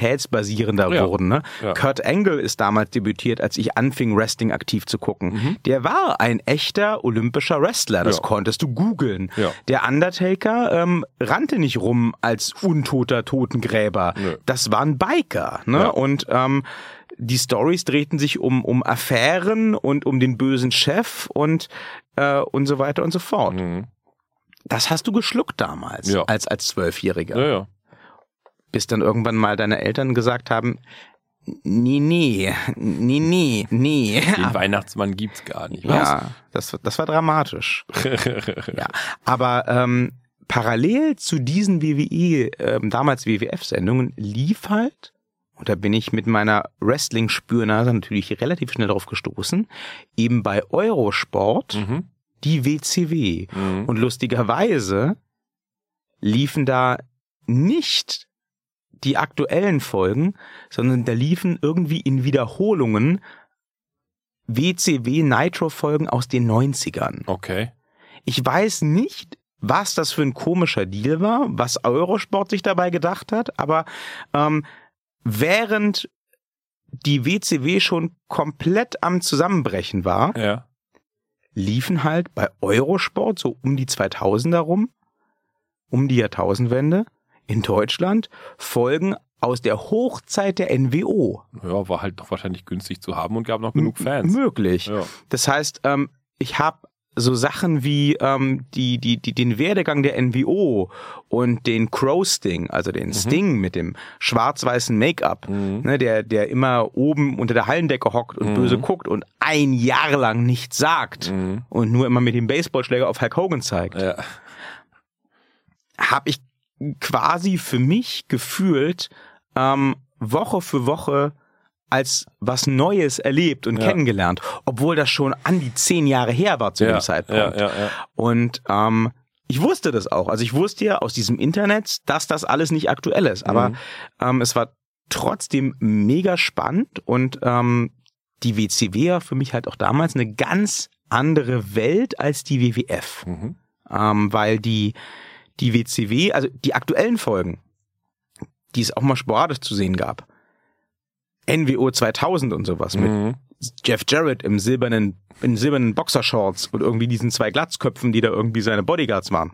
realitätsbasierender Ja. wurden. Ne? Ja. Kurt Angle ist damals debütiert, als ich anfing, Wrestling aktiv zu gucken. Mhm. Der war ein echter olympischer Wrestler, das Ja. konntest du googeln. Der Undertaker ähm, rannte nicht rum als untoter Totengräber. Nö. Das war ein Biker. Ne? Und ähm, die Stories drehten sich um, um Affären und um den bösen Chef und, äh, und so weiter und so fort. Mhm. Das hast du geschluckt damals, Ja. als, als Zwölfjähriger. Ja, ja. Bis dann irgendwann mal deine Eltern gesagt haben, nee, nee, nee, nee, nee. Den Weihnachtsmann gibt's gar nicht. Was? Ja, das, das war dramatisch. [LAUGHS] ja, aber ähm, parallel zu diesen WWE, ähm, damals WWF-Sendungen, lief halt, und da bin ich mit meiner Wrestling-Spürnase natürlich relativ schnell drauf gestoßen, eben bei Eurosport Mhm. die WCW. Mhm. Und lustigerweise liefen da nicht die aktuellen Folgen, sondern da liefen irgendwie in Wiederholungen WCW Nitro-Folgen aus den 90ern. Okay. Ich weiß nicht, was das für ein komischer Deal war, was Eurosport sich dabei gedacht hat, aber ähm, während die WCW schon komplett am Zusammenbrechen war, Ja. liefen halt bei Eurosport so um die 2000er rum, um die Jahrtausendwende in Deutschland Folgen aus der Hochzeit der NWO. Ja, war halt doch wahrscheinlich günstig zu haben und gab noch genug M- Fans. Möglich. Ja. Das heißt, ähm, ich habe so Sachen wie ähm, die, die, die, den Werdegang der NWO und den Crow Sting, also den Sting mit dem schwarz-weißen Make-up, ne, der, der immer oben unter der Hallendecke hockt und böse guckt und ein Jahr lang nichts sagt und nur immer mit dem Baseballschläger auf Hulk Hogan zeigt, Ja. habe ich quasi für mich gefühlt ähm, Woche für Woche als was Neues erlebt und Ja. kennengelernt, obwohl das schon an die zehn Jahre her war zu ja. dem Zeitpunkt. Ja. Und ähm, ich wusste das auch. Also ich wusste ja aus diesem Internet, dass das alles nicht aktuell ist. Aber Mhm. ähm, es war trotzdem mega spannend und ähm, die WCW war für mich halt auch damals eine ganz andere Welt als die WWF. Mhm. Ähm, weil die, die WCW, also die aktuellen Folgen, die es auch mal sporadisch zu sehen gab, NWO 2000 und sowas mit Mhm. Jeff Jarrett im silbernen, in silbernen Boxershorts und irgendwie diesen zwei Glatzköpfen, die da irgendwie seine Bodyguards waren.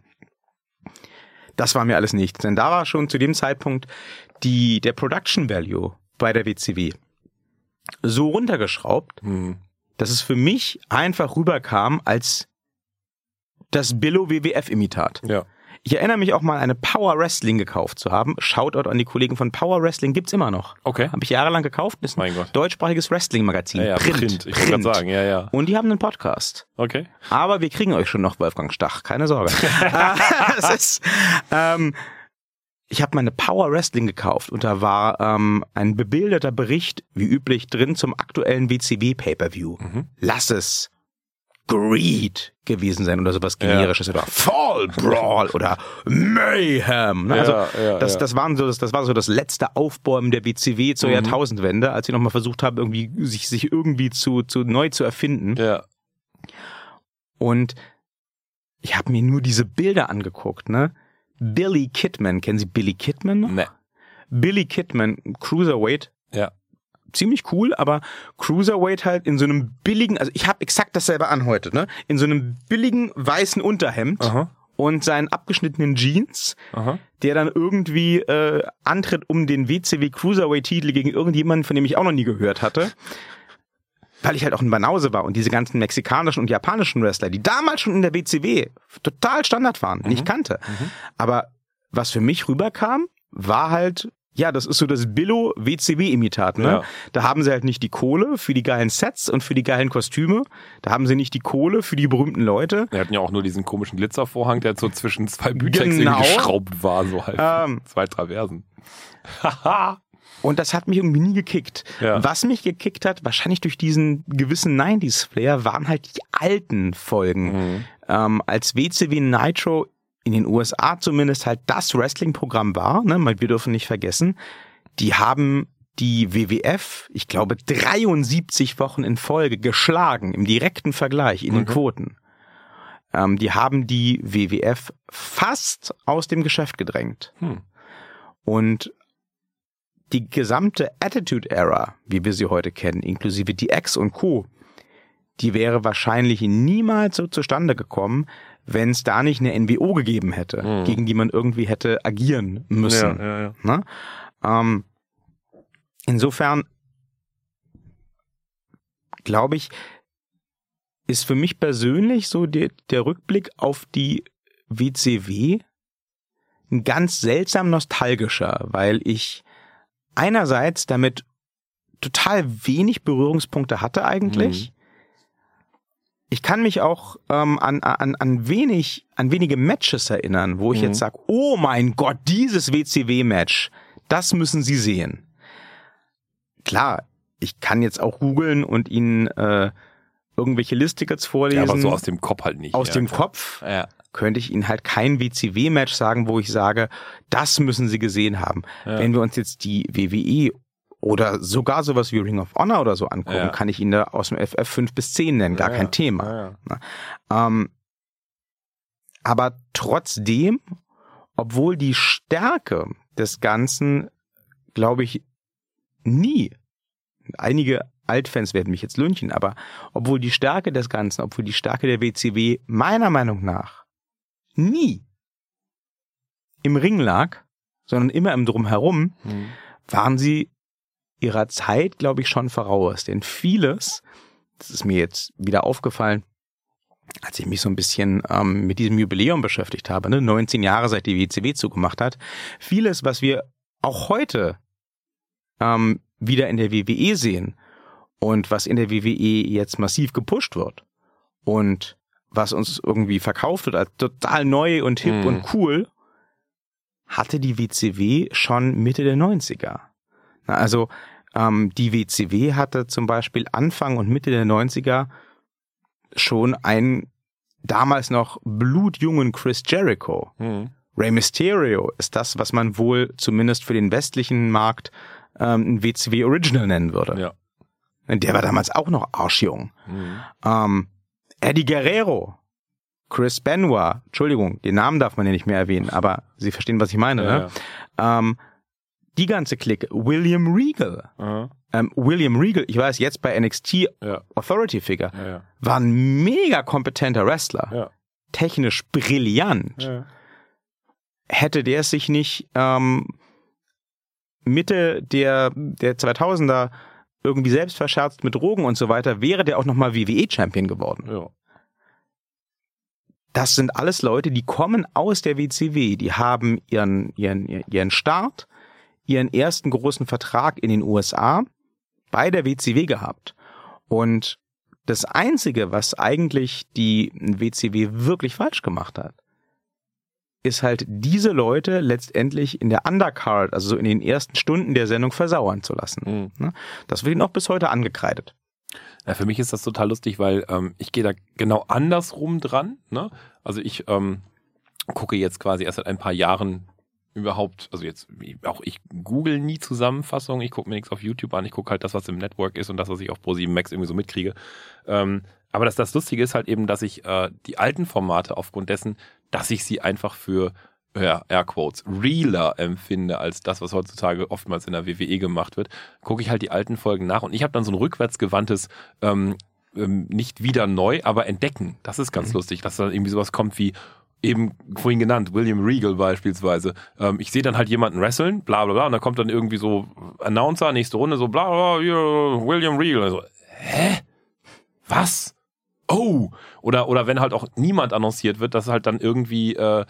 Das war mir alles nichts, denn da war schon zu dem Zeitpunkt die, der Production Value bei der WCW so runtergeschraubt, Mhm. dass es für mich einfach rüberkam als das Billo WWF Imitat. Ja. Ich erinnere mich auch mal, eine Power Wrestling gekauft zu haben. Shoutout an die Kollegen von Power Wrestling gibt's immer noch. Okay. Habe ich jahrelang gekauft. Ist ein Mein Gott. deutschsprachiges Wrestling-Magazin. Ja, ja, Print. Ich wollte gerade sagen, ja, ja. Und die haben einen Podcast. Okay. Aber wir kriegen euch schon noch Wolfgang Stach, keine Sorge. [LAUGHS] [LAUGHS] Es ist, ähm, ich habe meine Power Wrestling gekauft und da war ähm, ein bebilderter Bericht, wie üblich, drin zum aktuellen WCW Pay-Per-View. Mhm. Lass es Greed gewesen sein oder sowas generisches oder Fall Brawl oder Mayhem. Ne? Also Ja, ja, das, ja. das waren so das, das war so das letzte Aufbäumen der WCW zur Mhm. Jahrtausendwende, als sie nochmal versucht haben, irgendwie sich, sich irgendwie zu, zu neu zu erfinden. Ja. Und ich habe mir nur diese Bilder angeguckt, ne? Billy Kidman, kennen Sie Billy Kidman? noch? Ne. Billy Kidman, Cruiserweight, Ja. Ziemlich cool, aber Cruiserweight halt in so einem billigen, also ich habe exakt dasselbe an heute, ne? In so einem billigen weißen Unterhemd Aha. und seinen abgeschnittenen Jeans, Aha. der dann irgendwie äh, antritt um den WCW Cruiserweight-Titel gegen irgendjemanden, von dem ich auch noch nie gehört hatte. Weil ich halt auch ein Banause war und diese ganzen mexikanischen und japanischen Wrestler, die damals schon in der WCW total Standard waren, nicht kannte. Aber was für mich rüberkam, war halt, ja, das ist so das Billo-WCW-Imitat. Ne? Ja. Da haben sie halt nicht die Kohle für die geilen Sets und für die geilen Kostüme. Da haben sie nicht die Kohle für die berühmten Leute. Wir hatten ja auch nur diesen komischen Glitzervorhang, der so zwischen zwei Bütex Genau. geschraubt war, so halt. Ähm. Zwei Traversen. Haha. [LAUGHS] Und das hat mich irgendwie nie gekickt. Ja. Was mich gekickt hat, wahrscheinlich durch diesen gewissen 90s-Flair, waren halt die alten Folgen. Mhm. Ähm, als WCW Nitro in den USA zumindest halt das Wrestling-Programm war, ne, wir dürfen nicht vergessen, die haben die WWF, ich glaube, 73 Wochen in Folge geschlagen im direkten Vergleich in den Quoten. Ähm, die haben die WWF fast aus dem Geschäft gedrängt. Hm. Und die gesamte Attitude Era, wie wir sie heute kennen, inklusive DX und Co., die wäre wahrscheinlich niemals so zustande gekommen, wenn es da nicht eine NWO gegeben hätte, Mhm. gegen die man irgendwie hätte agieren müssen. Ja, ja, ja. Ne? Ähm, insofern glaube ich, ist für mich persönlich so der, der Rückblick auf die WCW ein ganz seltsam nostalgischer, weil ich einerseits damit total wenig Berührungspunkte hatte eigentlich. Mhm. Ich kann mich auch ähm, an, an, an wenig, an wenige Matches erinnern, wo ich mhm. jetzt sage, oh mein Gott, dieses WCW-Match, das müssen Sie sehen. Klar, ich kann jetzt auch googeln und Ihnen äh, irgendwelche Listickets vorlesen. Ja, aber so aus dem Kopf halt nicht. Aus ja, dem klar. Kopf ja. könnte ich Ihnen halt kein WCW-Match sagen, wo ich sage, das müssen Sie gesehen haben. Ja. Wenn wir uns jetzt die WWE oder sogar sowas wie Ring of Honor oder so angucken, ja. kann ich Ihnen da aus dem FF 5 bis 10 nennen, gar ja, kein Thema. Ja, ähm, aber trotzdem, obwohl die Stärke des Ganzen, glaube ich, nie, einige Altfans werden mich jetzt lünchen, aber obwohl die Stärke des Ganzen, obwohl die Stärke der WCW meiner Meinung nach nie im Ring lag, sondern immer im Drumherum, hm. waren sie ihrer Zeit, glaube ich, schon voraus. Denn vieles, das ist mir jetzt wieder aufgefallen, als ich mich so ein bisschen ähm, mit diesem Jubiläum beschäftigt habe, ne, 19 Jahre seit die WCW zugemacht hat, vieles, was wir auch heute ähm, wieder in der WWE sehen und was in der WWE jetzt massiv gepusht wird und was uns irgendwie verkauft wird als total neu und hip mhm. und cool, hatte die WCW schon Mitte der 90er. Also ähm, die WCW hatte zum Beispiel Anfang und Mitte der 90er schon einen damals noch blutjungen Chris Jericho. Mhm. Rey Mysterio ist das, was man wohl zumindest für den westlichen Markt ähm, ein WCW Original nennen würde. Ja. Der war damals auch noch arschjung. Mhm. Ähm, Eddie Guerrero, Chris Benoit, Entschuldigung, den Namen darf man ja nicht mehr erwähnen, aber Sie verstehen, was ich meine. Ja, ne? Ja. Ähm, die ganze Clique, William Regal. Ähm, William Regal, ich weiß jetzt bei NXT ja. Authority Figure, ja, ja. war ein mega kompetenter Wrestler. Technisch brillant. Hätte der sich nicht ähm, Mitte der, der 2000er irgendwie selbst verscherzt mit Drogen und so weiter, wäre der auch nochmal WWE-Champion geworden. Ja. Das sind alles Leute, die kommen aus der WCW, die haben ihren, ihren, ihren Start ihren ersten großen Vertrag in den USA bei der WCW gehabt. Und das Einzige, was eigentlich die WCW wirklich falsch gemacht hat, ist halt diese Leute letztendlich in der Undercard, also so in den ersten Stunden der Sendung versauern zu lassen. Mhm. Das wird ihnen auch bis heute angekreidet. Ja, für mich ist das total lustig, weil ähm, ich gehe da genau andersrum dran. Ne? Also ich ähm, gucke jetzt quasi erst seit ein paar Jahren überhaupt, also jetzt auch ich google nie Zusammenfassungen, ich gucke mir nichts auf YouTube an, ich gucke halt das, was im Network ist und das, was ich auf Pro7 Max irgendwie so mitkriege. Ähm, aber das, das Lustige ist halt eben, dass ich äh, die alten Formate aufgrund dessen, dass ich sie einfach für ja, Airquotes, realer empfinde als das, was heutzutage oftmals in der WWE gemacht wird, gucke ich halt die alten Folgen nach und ich habe dann so ein rückwärtsgewandtes ähm, ähm, nicht wieder neu, aber entdecken. Das ist ganz mhm. lustig, dass dann irgendwie sowas kommt wie, eben vorhin genannt, William Regal beispielsweise. Ähm, ich sehe dann halt jemanden wresteln, bla bla bla, und da kommt dann irgendwie so Announcer, nächste Runde, so bla bla, William Regal. Also, hä? Was? Oh! Oder, oder wenn halt auch niemand annonciert wird, dass halt dann irgendwie, äh,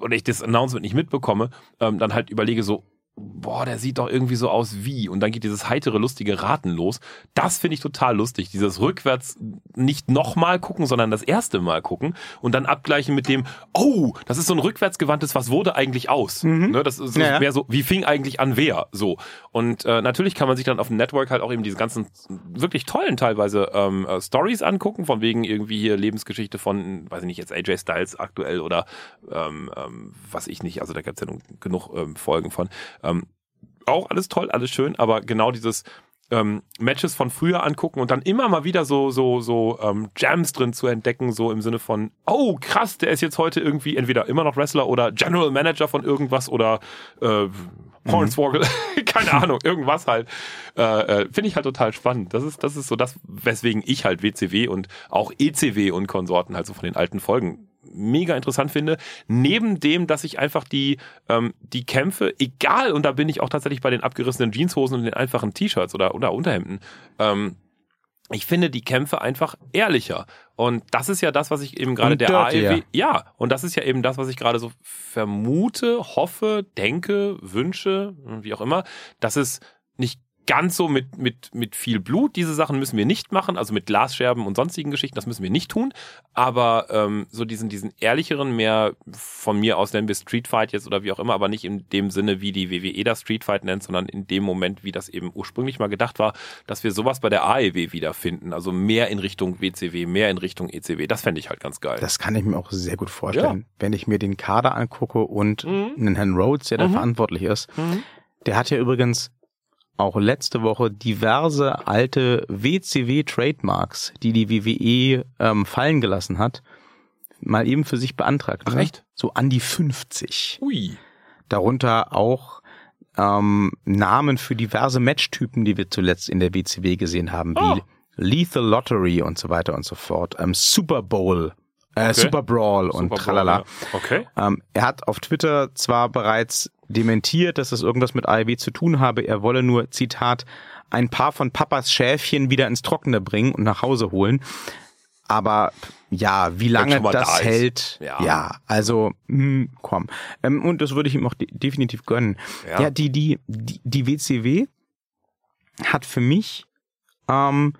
oder ich das Announcement nicht mitbekomme, ähm, dann halt überlege so, boah, der sieht doch irgendwie so aus wie. Und dann geht dieses heitere, lustige Raten los. Das finde ich total lustig. Dieses rückwärts nicht nochmal gucken, sondern das erste Mal gucken und dann abgleichen mit dem, oh, das ist so ein rückwärtsgewandtes, was wurde eigentlich aus? Mhm. Ne, das ist ja, mehr so, wie fing eigentlich an wer? So. Und äh, natürlich kann man sich dann auf dem Network halt auch eben diese ganzen wirklich tollen teilweise ähm, äh, Stories angucken, von wegen irgendwie hier Lebensgeschichte von, weiß ich nicht, jetzt AJ Styles aktuell oder ähm, ähm, was ich nicht, also da gibt's ja genug ähm, Folgen von. Ähm, auch alles toll, alles schön, aber genau dieses ähm, Matches von früher angucken und dann immer mal wieder so so so ähm, Jams drin zu entdecken, so im Sinne von oh krass, der ist jetzt heute irgendwie entweder immer noch Wrestler oder General Manager von irgendwas oder äh, Hornswoggle, [LAUGHS] mhm. keine Ahnung, irgendwas halt. Äh, äh, Finde ich halt total spannend. Das ist das ist so das, weswegen ich halt WCW und auch ECW und Konsorten halt so von den alten Folgen mega interessant finde. Neben dem, dass ich einfach die, ähm, die Kämpfe, egal, und da bin ich auch tatsächlich bei den abgerissenen Jeanshosen und den einfachen T-Shirts oder, oder Unterhemden, ähm, ich finde die Kämpfe einfach ehrlicher. Und das ist ja das, was ich eben gerade der dirtier. AEW, ja, und das ist ja eben das, was ich gerade so vermute, hoffe, denke, wünsche, wie auch immer, dass es nicht ganz so mit, mit, mit viel Blut, diese Sachen müssen wir nicht machen, also mit Glasscherben und sonstigen Geschichten, das müssen wir nicht tun, aber ähm, so diesen, diesen ehrlicheren, mehr von mir aus nennen wir Street Fight jetzt oder wie auch immer, aber nicht in dem Sinne, wie die WWE das Street Fight nennt, sondern in dem Moment, wie das eben ursprünglich mal gedacht war, dass wir sowas bei der AEW wiederfinden, also mehr in Richtung WCW, mehr in Richtung ECW, das fände ich halt ganz geil. Das kann ich mir auch sehr gut vorstellen. Wenn ich mir den Kader angucke und einen Herrn Rhodes, der da verantwortlich ist, der hat ja übrigens auch letzte Woche diverse alte WCW-Trademarks, die die WWE ähm, fallen gelassen hat, mal eben für sich beantragt. Ach, ne? echt? So an die 50. Ui. Darunter auch ähm, Namen für diverse Matchtypen, die wir zuletzt in der WCW gesehen haben, wie Oh. Lethal Lottery und so weiter und so fort, ähm, Super Bowl, äh, Super Brawl und Super Bowl, tralala. ja. Okay. Ähm, er hat auf Twitter zwar bereits dementiert, dass es irgendwas mit AEW zu tun habe, er wolle nur, Zitat, ein paar von Papas Schäfchen wieder ins Trockene bringen und nach Hause holen. Aber ja, wie lange da das ist. hält, Ja. ja, also hm, komm. Ähm, und das würde ich ihm auch de definitiv gönnen. Ja. Ja, die, die, die, die WCW hat für mich, ähm,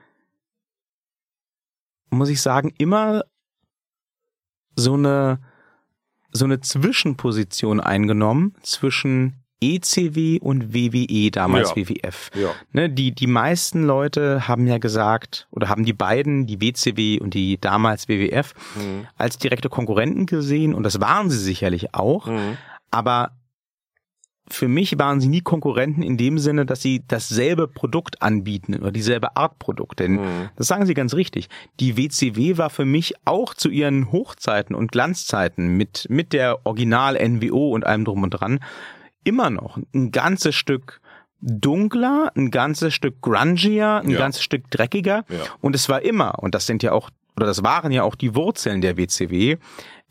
muss ich sagen, immer so eine so eine Zwischenposition eingenommen zwischen ECW und WWE, damals Ja. WWF. Ja. Ne, die, die meisten Leute haben ja gesagt, oder haben die beiden, die WCW und die damals WWF, Mhm. als direkte Konkurrenten gesehen und das waren sie sicherlich auch, Mhm. aber für mich waren sie nie Konkurrenten in dem Sinne, dass sie dasselbe Produkt anbieten oder dieselbe Art Produkt. Denn Mhm. das sagen sie ganz richtig. Die WCW war für mich auch zu ihren Hochzeiten und Glanzzeiten mit, mit der Original NWO und allem drum und dran immer noch ein ganzes Stück dunkler, ein ganzes Stück grungier, ein Ja. ganzes Stück dreckiger. Ja. Und es war immer, und das sind ja auch, oder das waren ja auch die Wurzeln der WCW,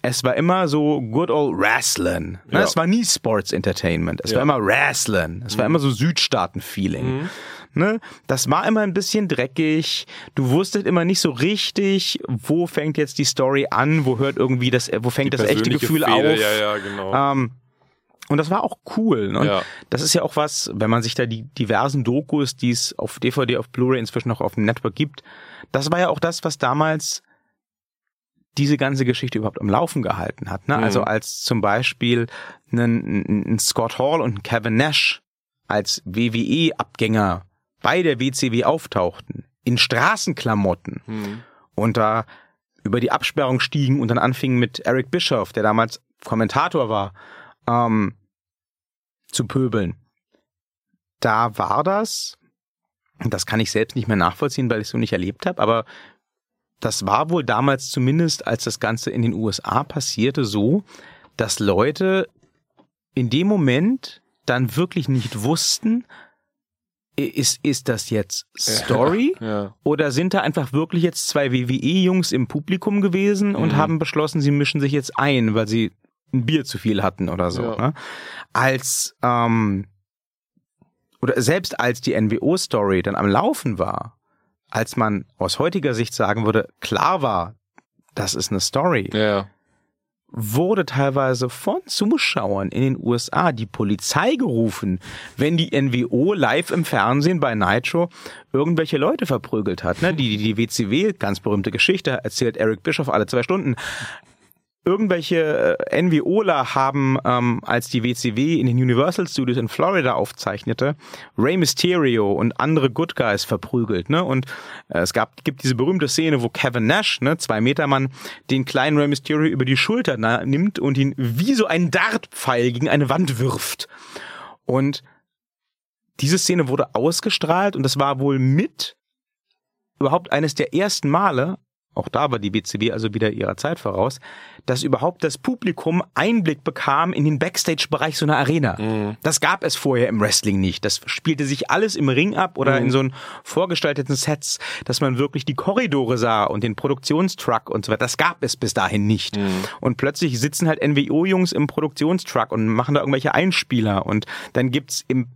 es war immer so good old Wrestling. Ne? Ja. Es war nie Sports Entertainment. Es Ja. war immer Wrestling. Es war immer so Südstaaten-Feeling. Ne? Das war immer ein bisschen dreckig. Du wusstest immer nicht so richtig, wo fängt jetzt die Story an, wo hört irgendwie das, wo fängt das echte Gefühl Fehde, auf. Ja, ja, genau. Ähm, und das war auch cool. Ne? Und Ja. das ist ja auch was, wenn man sich da die diversen Dokus, die es auf DVD, auf Blu-ray inzwischen auch auf dem Network gibt, das war ja auch das, was damals diese ganze Geschichte überhaupt am Laufen gehalten hat. Ne? Mhm. Also als zum Beispiel ein, Scott Hall und ein Kevin Nash als WWE-Abgänger bei der WCW auftauchten, in Straßenklamotten Mhm. und da über die Absperrung stiegen und dann anfingen mit Eric Bischoff, der damals Kommentator war, ähm, zu pöbeln. Da war das, und das kann ich selbst nicht mehr nachvollziehen, weil ich es so nicht erlebt habe, aber das war wohl damals zumindest, als das Ganze in den USA passierte, so, dass Leute in dem Moment dann wirklich nicht wussten, ist, ist das jetzt [LAUGHS] Story? Ja. Oder sind da einfach wirklich jetzt zwei WWE-Jungs im Publikum gewesen und Mhm. haben beschlossen, sie mischen sich jetzt ein, weil sie ein Bier zu viel hatten oder so. Ja. Ne? Als ähm, oder selbst als die NWO-Story dann am Laufen war, als man aus heutiger Sicht sagen würde, klar war, das ist eine Story, Ja. wurde teilweise von Zuschauern in den USA die Polizei gerufen, wenn die NWO live im Fernsehen bei Nitro irgendwelche Leute verprügelt hat. Ne? Die, die, die WCW, ganz berühmte Geschichte, erzählt Eric Bischoff alle zwei Stunden. Irgendwelche äh, NWOler haben, ähm, als die WCW in den Universal Studios in Florida aufzeichnete, Rey Mysterio und andere Good Guys verprügelt. Ne? Und äh, es gab, gibt diese berühmte Szene, wo Kevin Nash, ne, zwei Meter Mann, den kleinen Rey Mysterio über die Schulter nimmt und ihn wie so einen Dartpfeil gegen eine Wand wirft. Und diese Szene wurde ausgestrahlt und das war wohl mit überhaupt eines der ersten Male, auch da war die BCW also wieder ihrer Zeit voraus, dass überhaupt das Publikum Einblick bekam in den Backstage-Bereich so einer Arena. Das gab es vorher im Wrestling nicht. Das spielte sich alles im Ring ab oder in so einen vorgestalteten Sets, dass man wirklich die Korridore sah und den Produktionstruck und so weiter. Das gab es bis dahin nicht. Und plötzlich sitzen halt NWO-Jungs im Produktionstruck und machen da irgendwelche Einspieler und dann gibt's im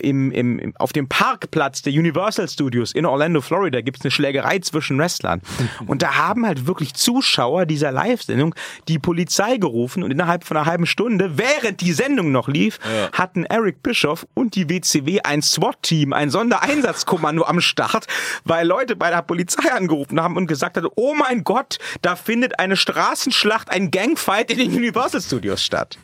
im, im, auf dem Parkplatz der Universal Studios in Orlando, Florida, gibt's eine Schlägerei zwischen Wrestlern. Und da haben halt wirklich Zuschauer dieser Live-Sendung die Polizei gerufen und innerhalb von einer halben Stunde, während die Sendung noch lief, Ja. hatten Eric Bischoff und die WCW ein SWAT-Team, ein Sondereinsatzkommando am Start, weil Leute bei der Polizei angerufen haben und gesagt haben, oh mein Gott, da findet eine Straßenschlacht, ein Gangfight in den Universal Studios statt.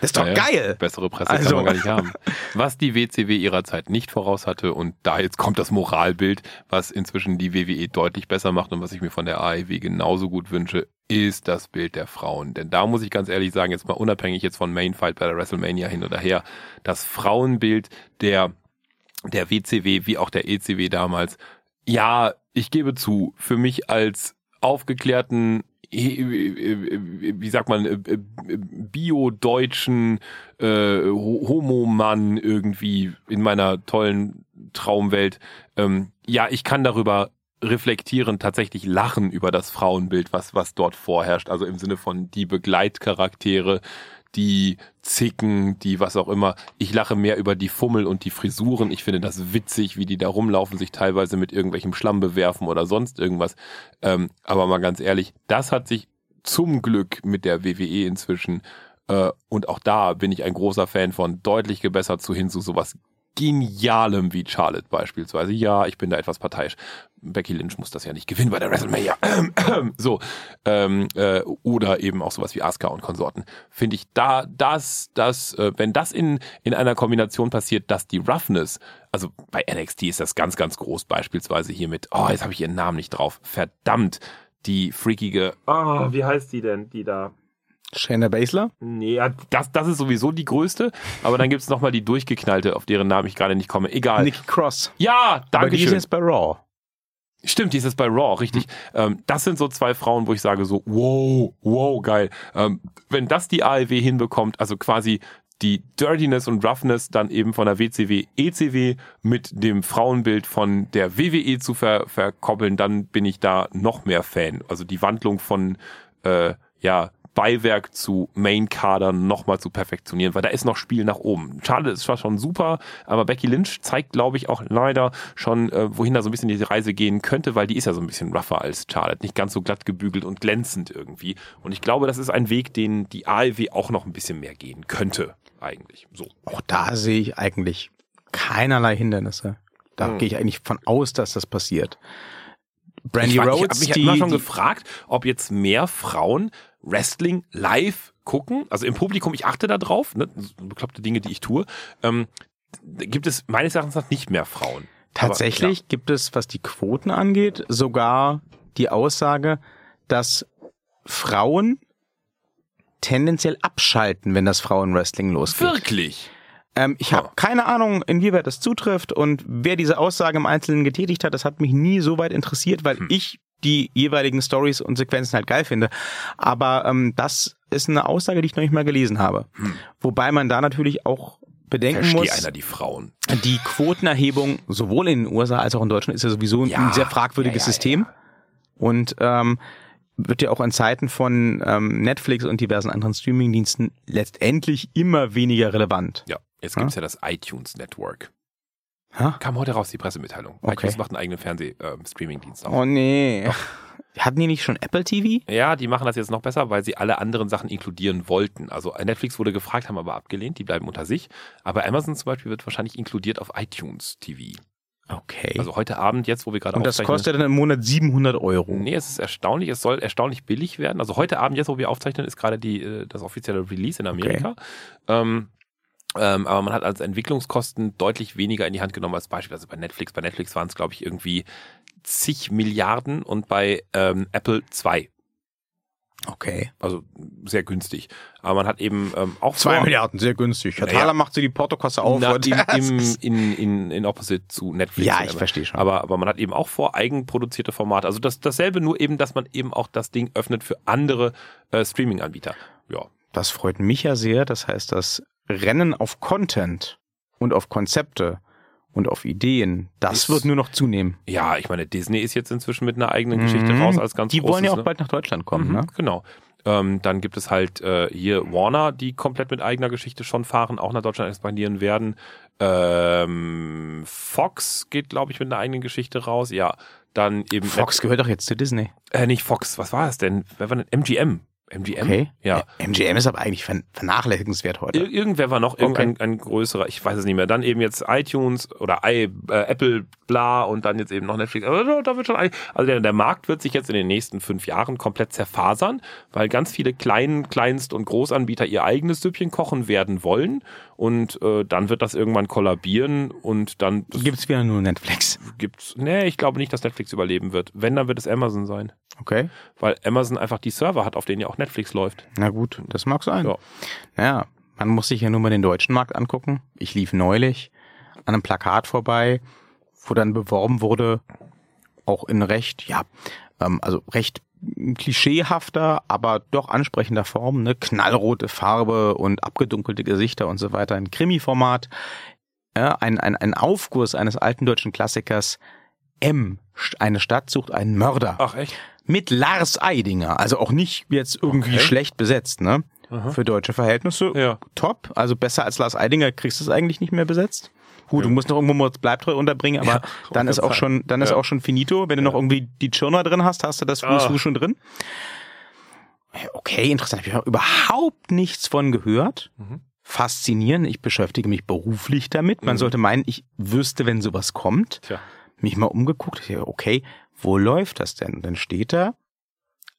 Das ist doch Naja, geil. Bessere Presse Also- kann man gar nicht haben. Was die WCW ihrer Zeit nicht voraus hatte und da jetzt kommt das Moralbild, was inzwischen die WWE deutlich besser macht und was ich mir von der AEW genauso gut wünsche, ist das Bild der Frauen. Denn da muss ich ganz ehrlich sagen, jetzt mal unabhängig jetzt von Mainfight bei der WrestleMania hin oder her, das Frauenbild der der WCW wie auch der ECW damals. Ja, ich gebe zu, für mich als aufgeklärten wie sagt man, äh, äh, bio-deutschen äh, Ho- Homo-Mann irgendwie in meiner tollen Traumwelt. Ähm, ja, ich kann darüber reflektieren, tatsächlich lachen über das Frauenbild, was, was dort vorherrscht. Also im Sinne von die Begleitcharaktere, die Zicken, die was auch immer. Ich lache mehr über die Fummel und die Frisuren. Ich finde das witzig, wie die da rumlaufen, sich teilweise mit irgendwelchem Schlamm bewerfen oder sonst irgendwas. Ähm, aber mal ganz ehrlich, das hat sich zum Glück mit der WWE inzwischen äh, und auch da bin ich ein großer Fan von deutlich gebessert zu hin zu sowas Genialem wie Charlotte beispielsweise. Ja, ich bin da etwas parteiisch. Becky Lynch muss das ja nicht gewinnen bei der WrestleMania. [CLEARS THROAT] so. Ähm, äh, oder eben auch sowas wie Asuka und Konsorten. Finde ich da, das, das, äh, wenn das in, in einer Kombination passiert, dass die Roughness, also bei NXT ist das ganz, ganz groß, beispielsweise hier mit, oh, jetzt habe ich ihren Namen nicht drauf. Verdammt, die freakige, oh, wie heißt die denn, die da? Shayna Baszler? Nee, ja, das, das ist sowieso die größte, aber dann gibt's noch mal die durchgeknallte, auf deren Namen ich gerade nicht komme. Egal. Nikki Cross. Ja, Aber die ist danke jetzt bei Raw. Stimmt, die ist jetzt bei Raw, richtig. Ähm, das sind so zwei Frauen, wo ich sage so, wow, wow, geil. Ähm, wenn das die AEW hinbekommt, also quasi die Dirtiness und Roughness dann eben von der WCW, ECW mit dem Frauenbild von der WWE zu ver verkoppeln, dann bin ich da noch mehr Fan. Also die Wandlung von, äh, ja, Beiwerk zu Main-Kadern nochmal zu perfektionieren, weil da ist noch Spiel nach oben. Charlotte ist zwar schon super, aber Becky Lynch zeigt, glaube ich, auch leider schon, äh, wohin da so ein bisschen die Reise gehen könnte, weil die ist ja so ein bisschen rougher als Charlotte, nicht ganz so glatt gebügelt und glänzend irgendwie. Und ich glaube, das ist ein Weg, den die AEW auch noch ein bisschen mehr gehen könnte, eigentlich. So. Auch da sehe ich eigentlich keinerlei Hindernisse. Da Hm. gehe ich eigentlich von aus, dass das passiert. Brandy ich war- ich Rhodes, habe mich die, immer schon gefragt, ob jetzt mehr Frauen Wrestling live gucken. Also im Publikum, ich achte da drauf, ne, bekloppte Dinge, die ich tue. Ähm, gibt es meines Erachtens nach nicht mehr Frauen. tatsächlich gibt es, was die Quoten angeht, sogar die Aussage, dass Frauen tendenziell abschalten, wenn das Frauenwrestling Aber, losgeht. Wirklich? Ähm, ich habe keine Ahnung, inwieweit das zutrifft und wer diese Aussage im Einzelnen getätigt hat, das hat mich nie so weit interessiert, weil Hm. ich die jeweiligen Stories und Sequenzen halt geil finde. Aber ähm, das ist eine Aussage, die ich noch nicht mal gelesen habe. Wobei man da natürlich auch bedenken Verstehe muss, einer die Frauen. die Quotenerhebung sowohl in den USA als auch in Deutschland ist ja sowieso Ja, ein sehr fragwürdiges ja, ja, System. Und ähm, wird ja auch in Zeiten von ähm, Netflix und diversen anderen Streamingdiensten letztendlich immer weniger relevant. Ja, jetzt gibt's ja das iTunes Network. Ha? Kam heute raus, die Pressemitteilung. Okay. iTunes macht einen eigenen Fernseh-Streaming-Dienst auf. Oh nee. Hatten die nicht schon Apple TV? Ja, die machen das jetzt noch besser, weil sie alle anderen Sachen inkludieren wollten. Also Netflix wurde gefragt, haben aber abgelehnt, die bleiben unter sich. Aber Amazon zum Beispiel wird wahrscheinlich inkludiert auf iTunes TV. Okay. Also heute Abend, jetzt wo wir gerade und das aufzeichnen- kostet dann im Monat 700 Euro. Nee, es ist erstaunlich, es soll erstaunlich billig werden. Also heute Abend, jetzt wo wir aufzeichnen, ist gerade die, äh, das offizielle Release in Amerika. Ähm, ähm, aber man hat als Entwicklungskosten deutlich weniger in die Hand genommen als beispielsweise bei Netflix. Bei Netflix waren es, glaube ich, irgendwie zig Milliarden und bei ähm, Apple zwei. Okay. Also sehr günstig. Aber man hat eben ähm, auch Zwei vor- Milliarden, sehr günstig. Herr. Thaler macht sie die Portokasse auf. Na, im, [LAUGHS] im, in, in, in Opposite zu Netflix. Ja, ich verstehe schon. Aber, aber man hat eben auch vor eigenproduzierte Formate. Also das, dasselbe, nur eben, dass man eben auch das Ding öffnet für andere äh, Streaming-Anbieter. Ja. Das freut mich ja sehr. Das heißt, das Rennen auf Content und auf Konzepte und auf Ideen, das Ist- wird nur noch zunehmen. Ja, ich meine, Disney ist jetzt inzwischen mit einer eigenen Geschichte raus als ganz Mhm. Die wollen ja großes, auch ne? bald nach Deutschland kommen, Mhm, ne? Genau. Ähm, dann gibt es halt äh, hier Warner, die komplett mit eigener Geschichte schon fahren, auch nach Deutschland expandieren werden. Ähm, Fox geht, glaube ich, mit einer eigenen Geschichte raus. Ja, dann eben. Fox gehört doch jetzt zu Disney. Äh, nicht Fox, was war das denn? Wer war denn? MGM. MGM? Okay. Ja. MGM ist aber eigentlich ver- vernachlässigenswert heute. Ir irgendwer war noch, irgendein ein größerer, ich weiß es nicht mehr. Dann eben jetzt iTunes oder I, äh, Apple, bla und dann jetzt eben noch Netflix. Aber da- wird schon, also der, der Markt wird sich jetzt in den nächsten fünf Jahren komplett zerfasern, weil ganz viele Klein-, Kleinst- und Großanbieter ihr eigenes Süppchen kochen werden wollen und äh, dann wird das irgendwann kollabieren und dann Gibt's wieder nur Netflix. gibt's. Nee, ich glaube nicht, dass Netflix überleben wird. Wenn, dann wird es Amazon sein. Okay. Weil Amazon einfach die Server hat, auf denen ja auch Netflix läuft. Na gut, das mag sein. Ja. Naja, man muss sich ja nur mal den deutschen Markt angucken. Ich lief neulich an einem Plakat vorbei, wo dann beworben wurde, auch in recht, ja, ähm, also recht klischeehafter, aber doch ansprechender Form, ne? knallrote Farbe und abgedunkelte Gesichter und so weiter, ein Krimi-Format, ja, ein, ein, ein Aufguss eines alten deutschen Klassikers, M, eine Stadt sucht einen Mörder Ach echt? mit Lars Eidinger, also auch nicht jetzt irgendwie Okay. schlecht besetzt, ne? Für deutsche Verhältnisse Ja. top, also besser als Lars Eidinger kriegst du es eigentlich nicht mehr besetzt. Gut, du musst noch irgendwo mal Bleibtreu unterbringen, aber dann ist auch sagen. schon, dann ist Ja. auch schon finito. Wenn du noch irgendwie die Tschirner drin hast, hast du das Ah. Fuß schon drin. Okay, interessant. Habe ich überhaupt nichts von gehört. Mhm. Faszinierend. Ich beschäftige mich beruflich damit. Man sollte meinen, ich wüsste, wenn sowas kommt Tja. mich mal umgeguckt. Okay, wo läuft das denn? Und dann steht da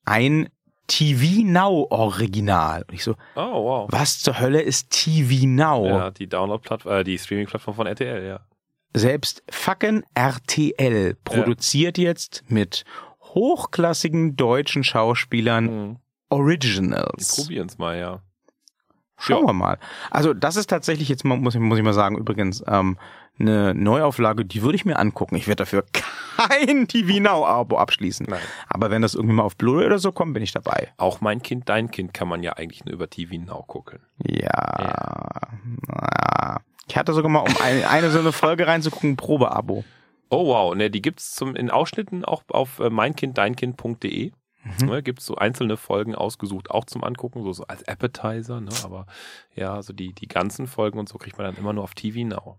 ein TV Now Original. Und ich so, Oh, wow. was zur Hölle ist TV Now? Ja, die Download-Plattform, äh, die Streaming-Plattform von RTL, ja. Selbst fucking RTL produziert jetzt mit hochklassigen deutschen Schauspielern Mhm. Originals. Probieren's mal, ja. Schauen Ja. wir mal. Also das ist tatsächlich jetzt muss ich, muss ich mal sagen, übrigens ähm, eine Neuauflage, die würde ich mir angucken. Ich werde dafür [LAUGHS] kein TV Now Abo abschließen. Nein. Aber wenn das irgendwie mal auf Blu-ray oder so kommt, bin ich dabei. Auch mein Kind, dein Kind kann man ja eigentlich nur über TV Now gucken. Ja. Na, Ich hatte sogar mal, um eine, eine so eine Folge reinzugucken, ein Probeabo. Oh wow, ne, die gibt's zum in Ausschnitten auch auf äh, meinkinddeinkind.de. Mhm. Ne, gibt's so einzelne Folgen ausgesucht, auch zum Angucken, so, so als Appetizer, ne? Aber ja, so die, die ganzen Folgen und so kriegt man dann immer nur auf TV Now.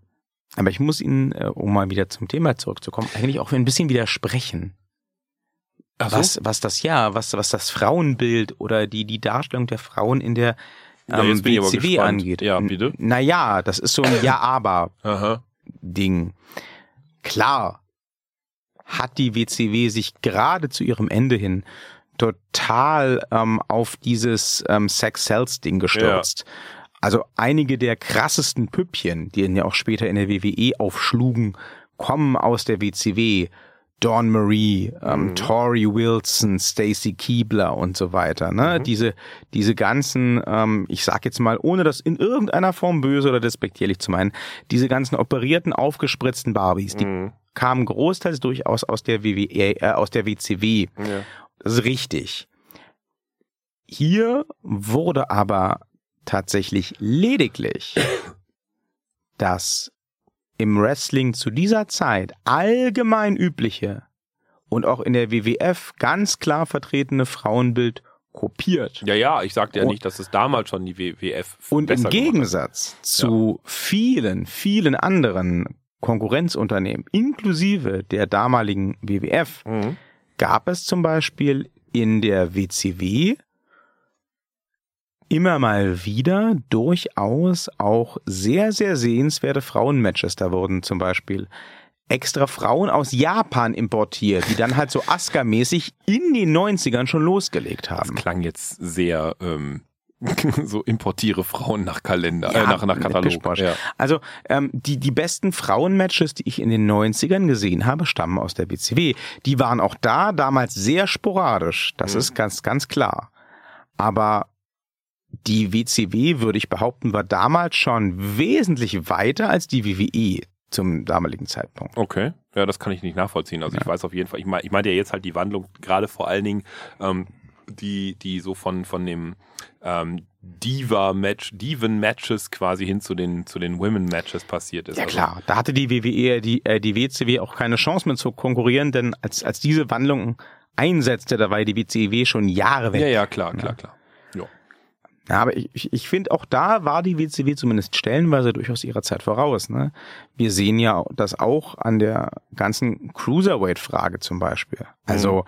Aber ich muss Ihnen, äh, um mal wieder zum Thema zurückzukommen, eigentlich auch ein bisschen widersprechen. So? Was, was das ja, was, was das Frauenbild oder die, die Darstellung der Frauen in der Ja, ähm, WCW gespannt. angeht. Ja, bitte. Naja, das ist so ein [COUGHS] Ja-Aber-Ding. Klar hat die WCW sich gerade zu ihrem Ende hin total ähm, auf dieses ähm, Sex-Sells-Ding gestürzt. Also einige der krassesten Püppchen, die dann ja auch später in der WWE aufschlugen, kommen aus der WCW. Dawn Marie, ähm, Tori Wilson, Stacy Keebler und so weiter. Ne? Diese, diese ganzen, ähm, ich sag jetzt mal, ohne das in irgendeiner Form böse oder despektierlich zu meinen, diese ganzen operierten, aufgespritzten Barbies, die Mhm. kamen großteils durchaus aus der WWE, äh, aus der WCW. Ja. Das ist richtig. Hier wurde aber tatsächlich lediglich das im Wrestling zu dieser Zeit allgemein übliche und auch in der WWF ganz klar vertretene Frauenbild kopiert. ja, ja, ich sagte ja nicht, dass es damals schon die WWF Und im. Gegensatz zu vielen, vielen anderen Konkurrenzunternehmen, inklusive der damaligen WWF, Mhm. gab es zum Beispiel in der WCW immer mal wieder durchaus auch sehr, sehr sehenswerte Frauenmatches. Da wurden zum Beispiel extra Frauen aus Japan importiert, die dann halt so Asuka-mäßig in den 90ern schon losgelegt haben. Das klang jetzt sehr ähm, [LAUGHS] so importiere Frauen nach Kalender, Ja, äh, nach, nach Katalog. Ja. Also ähm, die, die besten Frauenmatches, die ich in den 90ern gesehen habe, stammen aus der WCW. Die waren auch da damals sehr sporadisch. Das Mhm. ist ganz, ganz klar. Aber die WCW, würde ich behaupten, war damals schon wesentlich weiter als die WWE zum damaligen Zeitpunkt. Okay, ja, das kann ich nicht nachvollziehen. Also ich weiß auf jeden Fall, ich meine ich meinte ja jetzt halt die Wandlung, gerade vor allen Dingen, ähm, die, die so von, von dem ähm, Diva-Match, Diven-Matches quasi hin zu den, zu den Women-Matches passiert ist. Ja Also, klar, da hatte die WWE, die, äh, die WCW auch keine Chance mehr zu konkurrieren, denn als, als diese Wandlung einsetzte, da war die WCW schon Jahre weg. Ja, ja, klar, klar, klar. Ja. Aber ich, ich, ich finde, auch da war die WCW zumindest stellenweise durchaus ihrer Zeit voraus. Ne? Wir sehen ja das auch an der ganzen Cruiserweight-Frage zum Beispiel. Also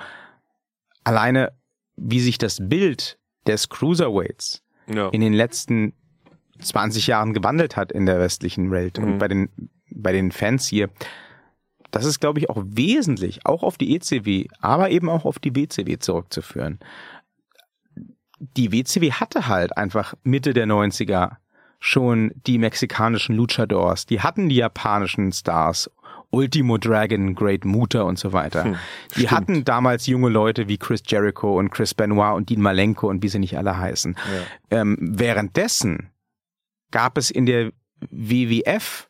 alleine, wie sich das Bild des Cruiserweights ja. in den letzten 20 Jahren gewandelt hat in der westlichen Welt Mhm. und bei den, bei den Fans hier. Das ist, glaube ich, auch wesentlich, auch auf die ECW, aber eben auch auf die WCW zurückzuführen. Die WCW hatte halt einfach Mitte der 90er schon die mexikanischen Luchadors, die hatten die japanischen Stars, Ultimo Dragon, Great Muta und so weiter. Hm, die stimmt. hatten damals junge Leute wie Chris Jericho und Chris Benoit und Dean Malenko und wie sie nicht alle heißen. Ähm, währenddessen gab es in der WWF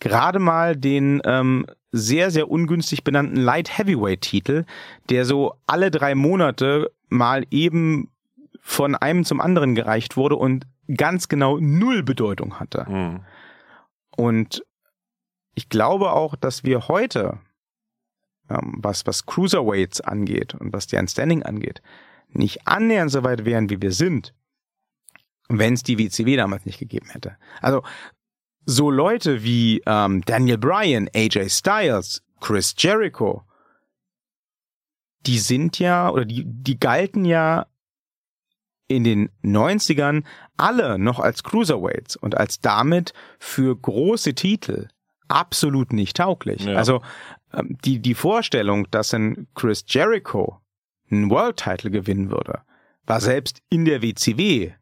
gerade mal den ähm, sehr, sehr ungünstig benannten Light Heavyweight Titel, der so alle drei Monate mal eben von einem zum anderen gereicht wurde und ganz genau null Bedeutung hatte. Mhm. Und ich glaube auch, dass wir heute, ähm, was, was Cruiserweights angeht und was deren Standing angeht, nicht annähernd so weit wären, wie wir sind, wenn es die WCW damals nicht gegeben hätte. Also so Leute wie ähm, Daniel Bryan, AJ Styles, Chris Jericho, die sind ja, oder die, die galten ja in den 90ern alle noch als Cruiserweights und als damit für große Titel absolut nicht tauglich. Ja. Also ähm, die, die Vorstellung, dass ein Chris Jericho einen World Title gewinnen würde, war selbst in der WCW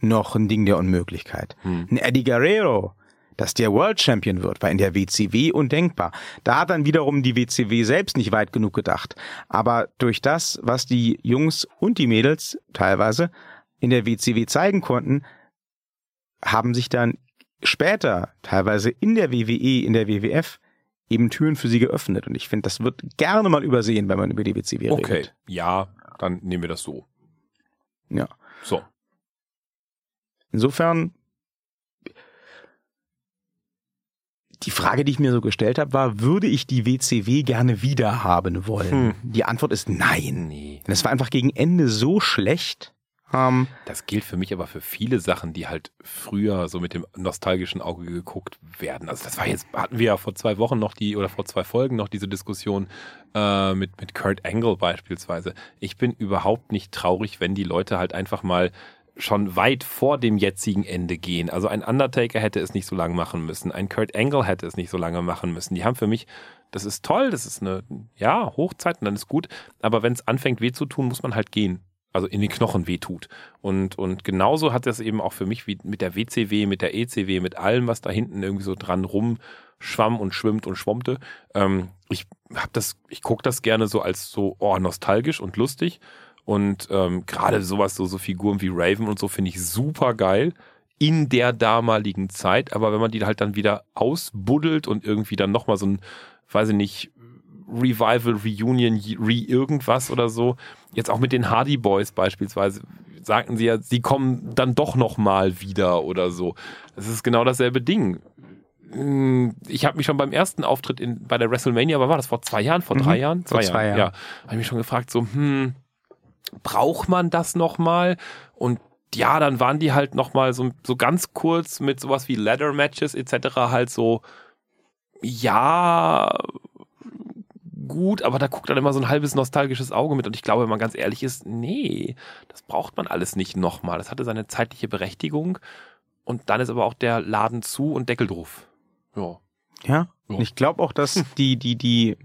noch ein Ding der Unmöglichkeit. Hm. Ein Eddie Guerrero, dass der World Champion wird, war in der WCW undenkbar. Da hat dann wiederum die WCW selbst nicht weit genug gedacht. Aber durch das, was die Jungs und die Mädels teilweise in der WCW zeigen konnten, haben sich dann später, teilweise in der WWE, in der WWF, eben Türen für sie geöffnet. Und ich finde, das wird gerne mal übersehen, wenn man über die WCW Okay, redet. ja, dann nehmen wir das so. Ja. So. Insofern, die Frage, die ich mir so gestellt habe, war, würde ich die WCW gerne wieder haben wollen? Hm. Die Antwort ist nein. Nee. Es war einfach gegen Ende so schlecht. Ähm, Das gilt für mich aber für viele Sachen, die halt früher so mit dem nostalgischen Auge geguckt werden. Also das war jetzt, hatten wir ja vor zwei Wochen noch die, oder vor zwei Folgen noch diese Diskussion äh, mit, mit Kurt Angle beispielsweise. Ich bin überhaupt nicht traurig, wenn die Leute halt einfach mal schon weit vor dem jetzigen Ende gehen. Also ein Undertaker hätte es nicht so lange machen müssen, ein Kurt Angle hätte es nicht so lange machen müssen. Die haben für mich, das ist toll, das ist eine, ja, Hochzeit und dann ist gut, aber wenn es anfängt weh zu tun, muss man halt gehen. Also in den Knochen weh tut. Und, und genauso hat das eben auch für mich wie mit der WCW, mit der ECW, mit allem, was da hinten irgendwie so dran rumschwamm und schwimmt und schwammte. Ähm, ich hab das, ich gucke das gerne so als so oh, nostalgisch und lustig. Und ähm, gerade sowas, so, so Figuren wie Raven und so finde ich super geil in der damaligen Zeit. Aber wenn man die halt dann wieder ausbuddelt und irgendwie dann nochmal so ein, weiß ich nicht, Revival, Reunion, Re irgendwas oder so. Jetzt auch mit den Hardy Boys beispielsweise sagten sie ja, sie kommen dann doch noch mal wieder oder so. Das ist genau dasselbe Ding. Mm, Ich habe mich schon beim ersten Auftritt in, bei der WrestleMania, aber war das vor zwei Jahren, vor drei Mhm, Jahren? vor zwei Jahren. Ja, habe ich mich schon gefragt, so, hm, braucht man das noch mal? Und ja, dann waren die halt noch mal so, so ganz kurz mit sowas wie Ladder Matches etc. halt so, ja, gut, aber da guckt dann immer so ein halbes nostalgisches Auge mit. Und ich glaube, wenn man ganz ehrlich ist, nee, das braucht man alles nicht nochmal. Das hatte seine zeitliche Berechtigung. Und dann ist aber auch der Laden zu und Deckel drauf. Ja. Ja. Ja. Und ich glaube auch, dass [LAUGHS] die, die, die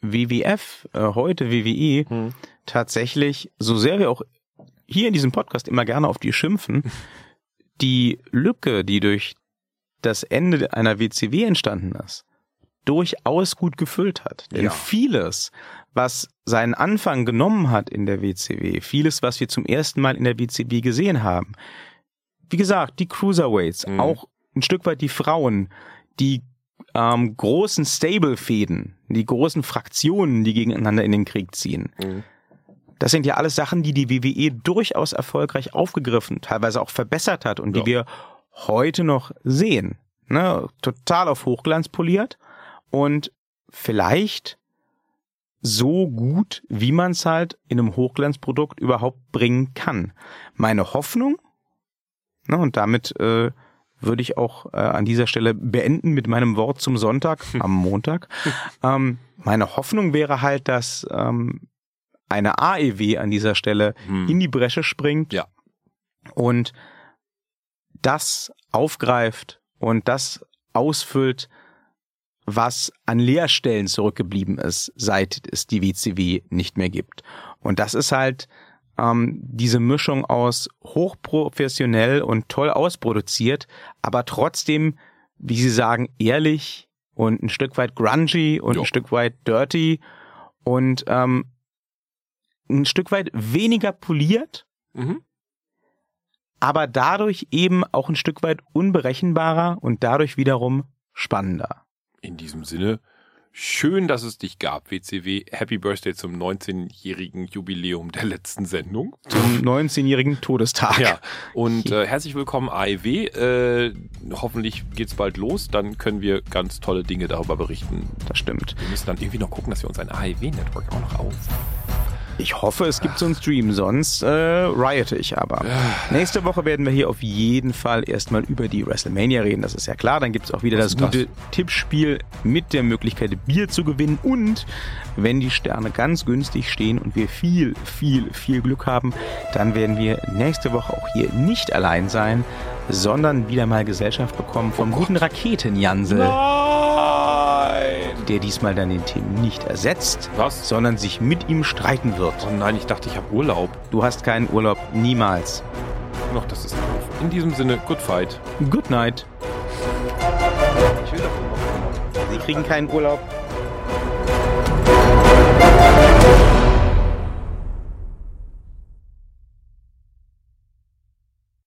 WWF, äh, heute WWE, Hm. tatsächlich, so sehr wir auch hier in diesem Podcast immer gerne auf die schimpfen, [LAUGHS] die Lücke, die durch das Ende einer WCW entstanden ist, durchaus gut gefüllt hat. Denn Ja. vieles, was seinen Anfang genommen hat in der WCW, vieles, was wir zum ersten Mal in der WCW gesehen haben, wie gesagt, die Cruiserweights, Mhm. auch ein Stück weit die Frauen, die ähm, großen Stable-Fäden, die großen Fraktionen, die gegeneinander in den Krieg ziehen. Mhm. Das sind ja alles Sachen, die die WWE durchaus erfolgreich aufgegriffen, teilweise auch verbessert hat und Ja. die wir heute noch sehen. Ne? Total auf Hochglanz poliert und vielleicht so gut, wie man es halt in einem Hochglanzprodukt überhaupt bringen kann. Meine Hoffnung, ne, und damit äh, würde ich auch äh, an dieser Stelle beenden mit meinem Wort zum Sonntag, [LAUGHS] am Montag. ähm, meine Hoffnung wäre halt, dass ähm, eine AEW an dieser Stelle Hm. in die Bresche springt Ja. und das aufgreift und das ausfüllt, was an Leerstellen zurückgeblieben ist, seit es die WCW nicht mehr gibt. Und das ist halt ähm, diese Mischung aus hochprofessionell und toll ausproduziert, aber trotzdem, wie Sie sagen, ehrlich und ein Stück weit grungy und Ja. ein Stück weit dirty und ähm, ein Stück weit weniger poliert, Mhm. aber dadurch eben auch ein Stück weit unberechenbarer und dadurch wiederum spannender. In diesem Sinne, schön, dass es dich gab, WCW. Happy Birthday zum 19-jährigen Jubiläum der letzten Sendung. Zum 19-jährigen Todestag. Ja, und äh, herzlich willkommen AEW. Äh, hoffentlich geht's bald los, dann können wir ganz tolle Dinge darüber berichten. Das stimmt. Wir müssen dann irgendwie noch gucken, dass wir uns ein AEW-Network auch noch auf. Ich hoffe, es gibt so einen Stream, sonst äh, riote ich aber. Nächste Woche werden wir hier auf jeden Fall erstmal über die WrestleMania reden, das ist ja klar. Dann gibt es auch wieder das ist gute Tippspiel mit der Möglichkeit, Bier zu gewinnen. Und wenn die Sterne ganz günstig stehen und wir viel, viel, viel Glück haben, dann werden wir nächste Woche auch hier nicht allein sein, sondern wieder mal Gesellschaft bekommen vom guten Raketenjansel, Nein! Der diesmal dann den Tim nicht ersetzt, Was? sondern sich mit ihm streiten wird. Oh nein, ich dachte, ich habe Urlaub. Du hast keinen Urlaub, niemals. Noch, das ist doof. In diesem Sinne, good fight. Good night. Sie kriegen keinen Urlaub.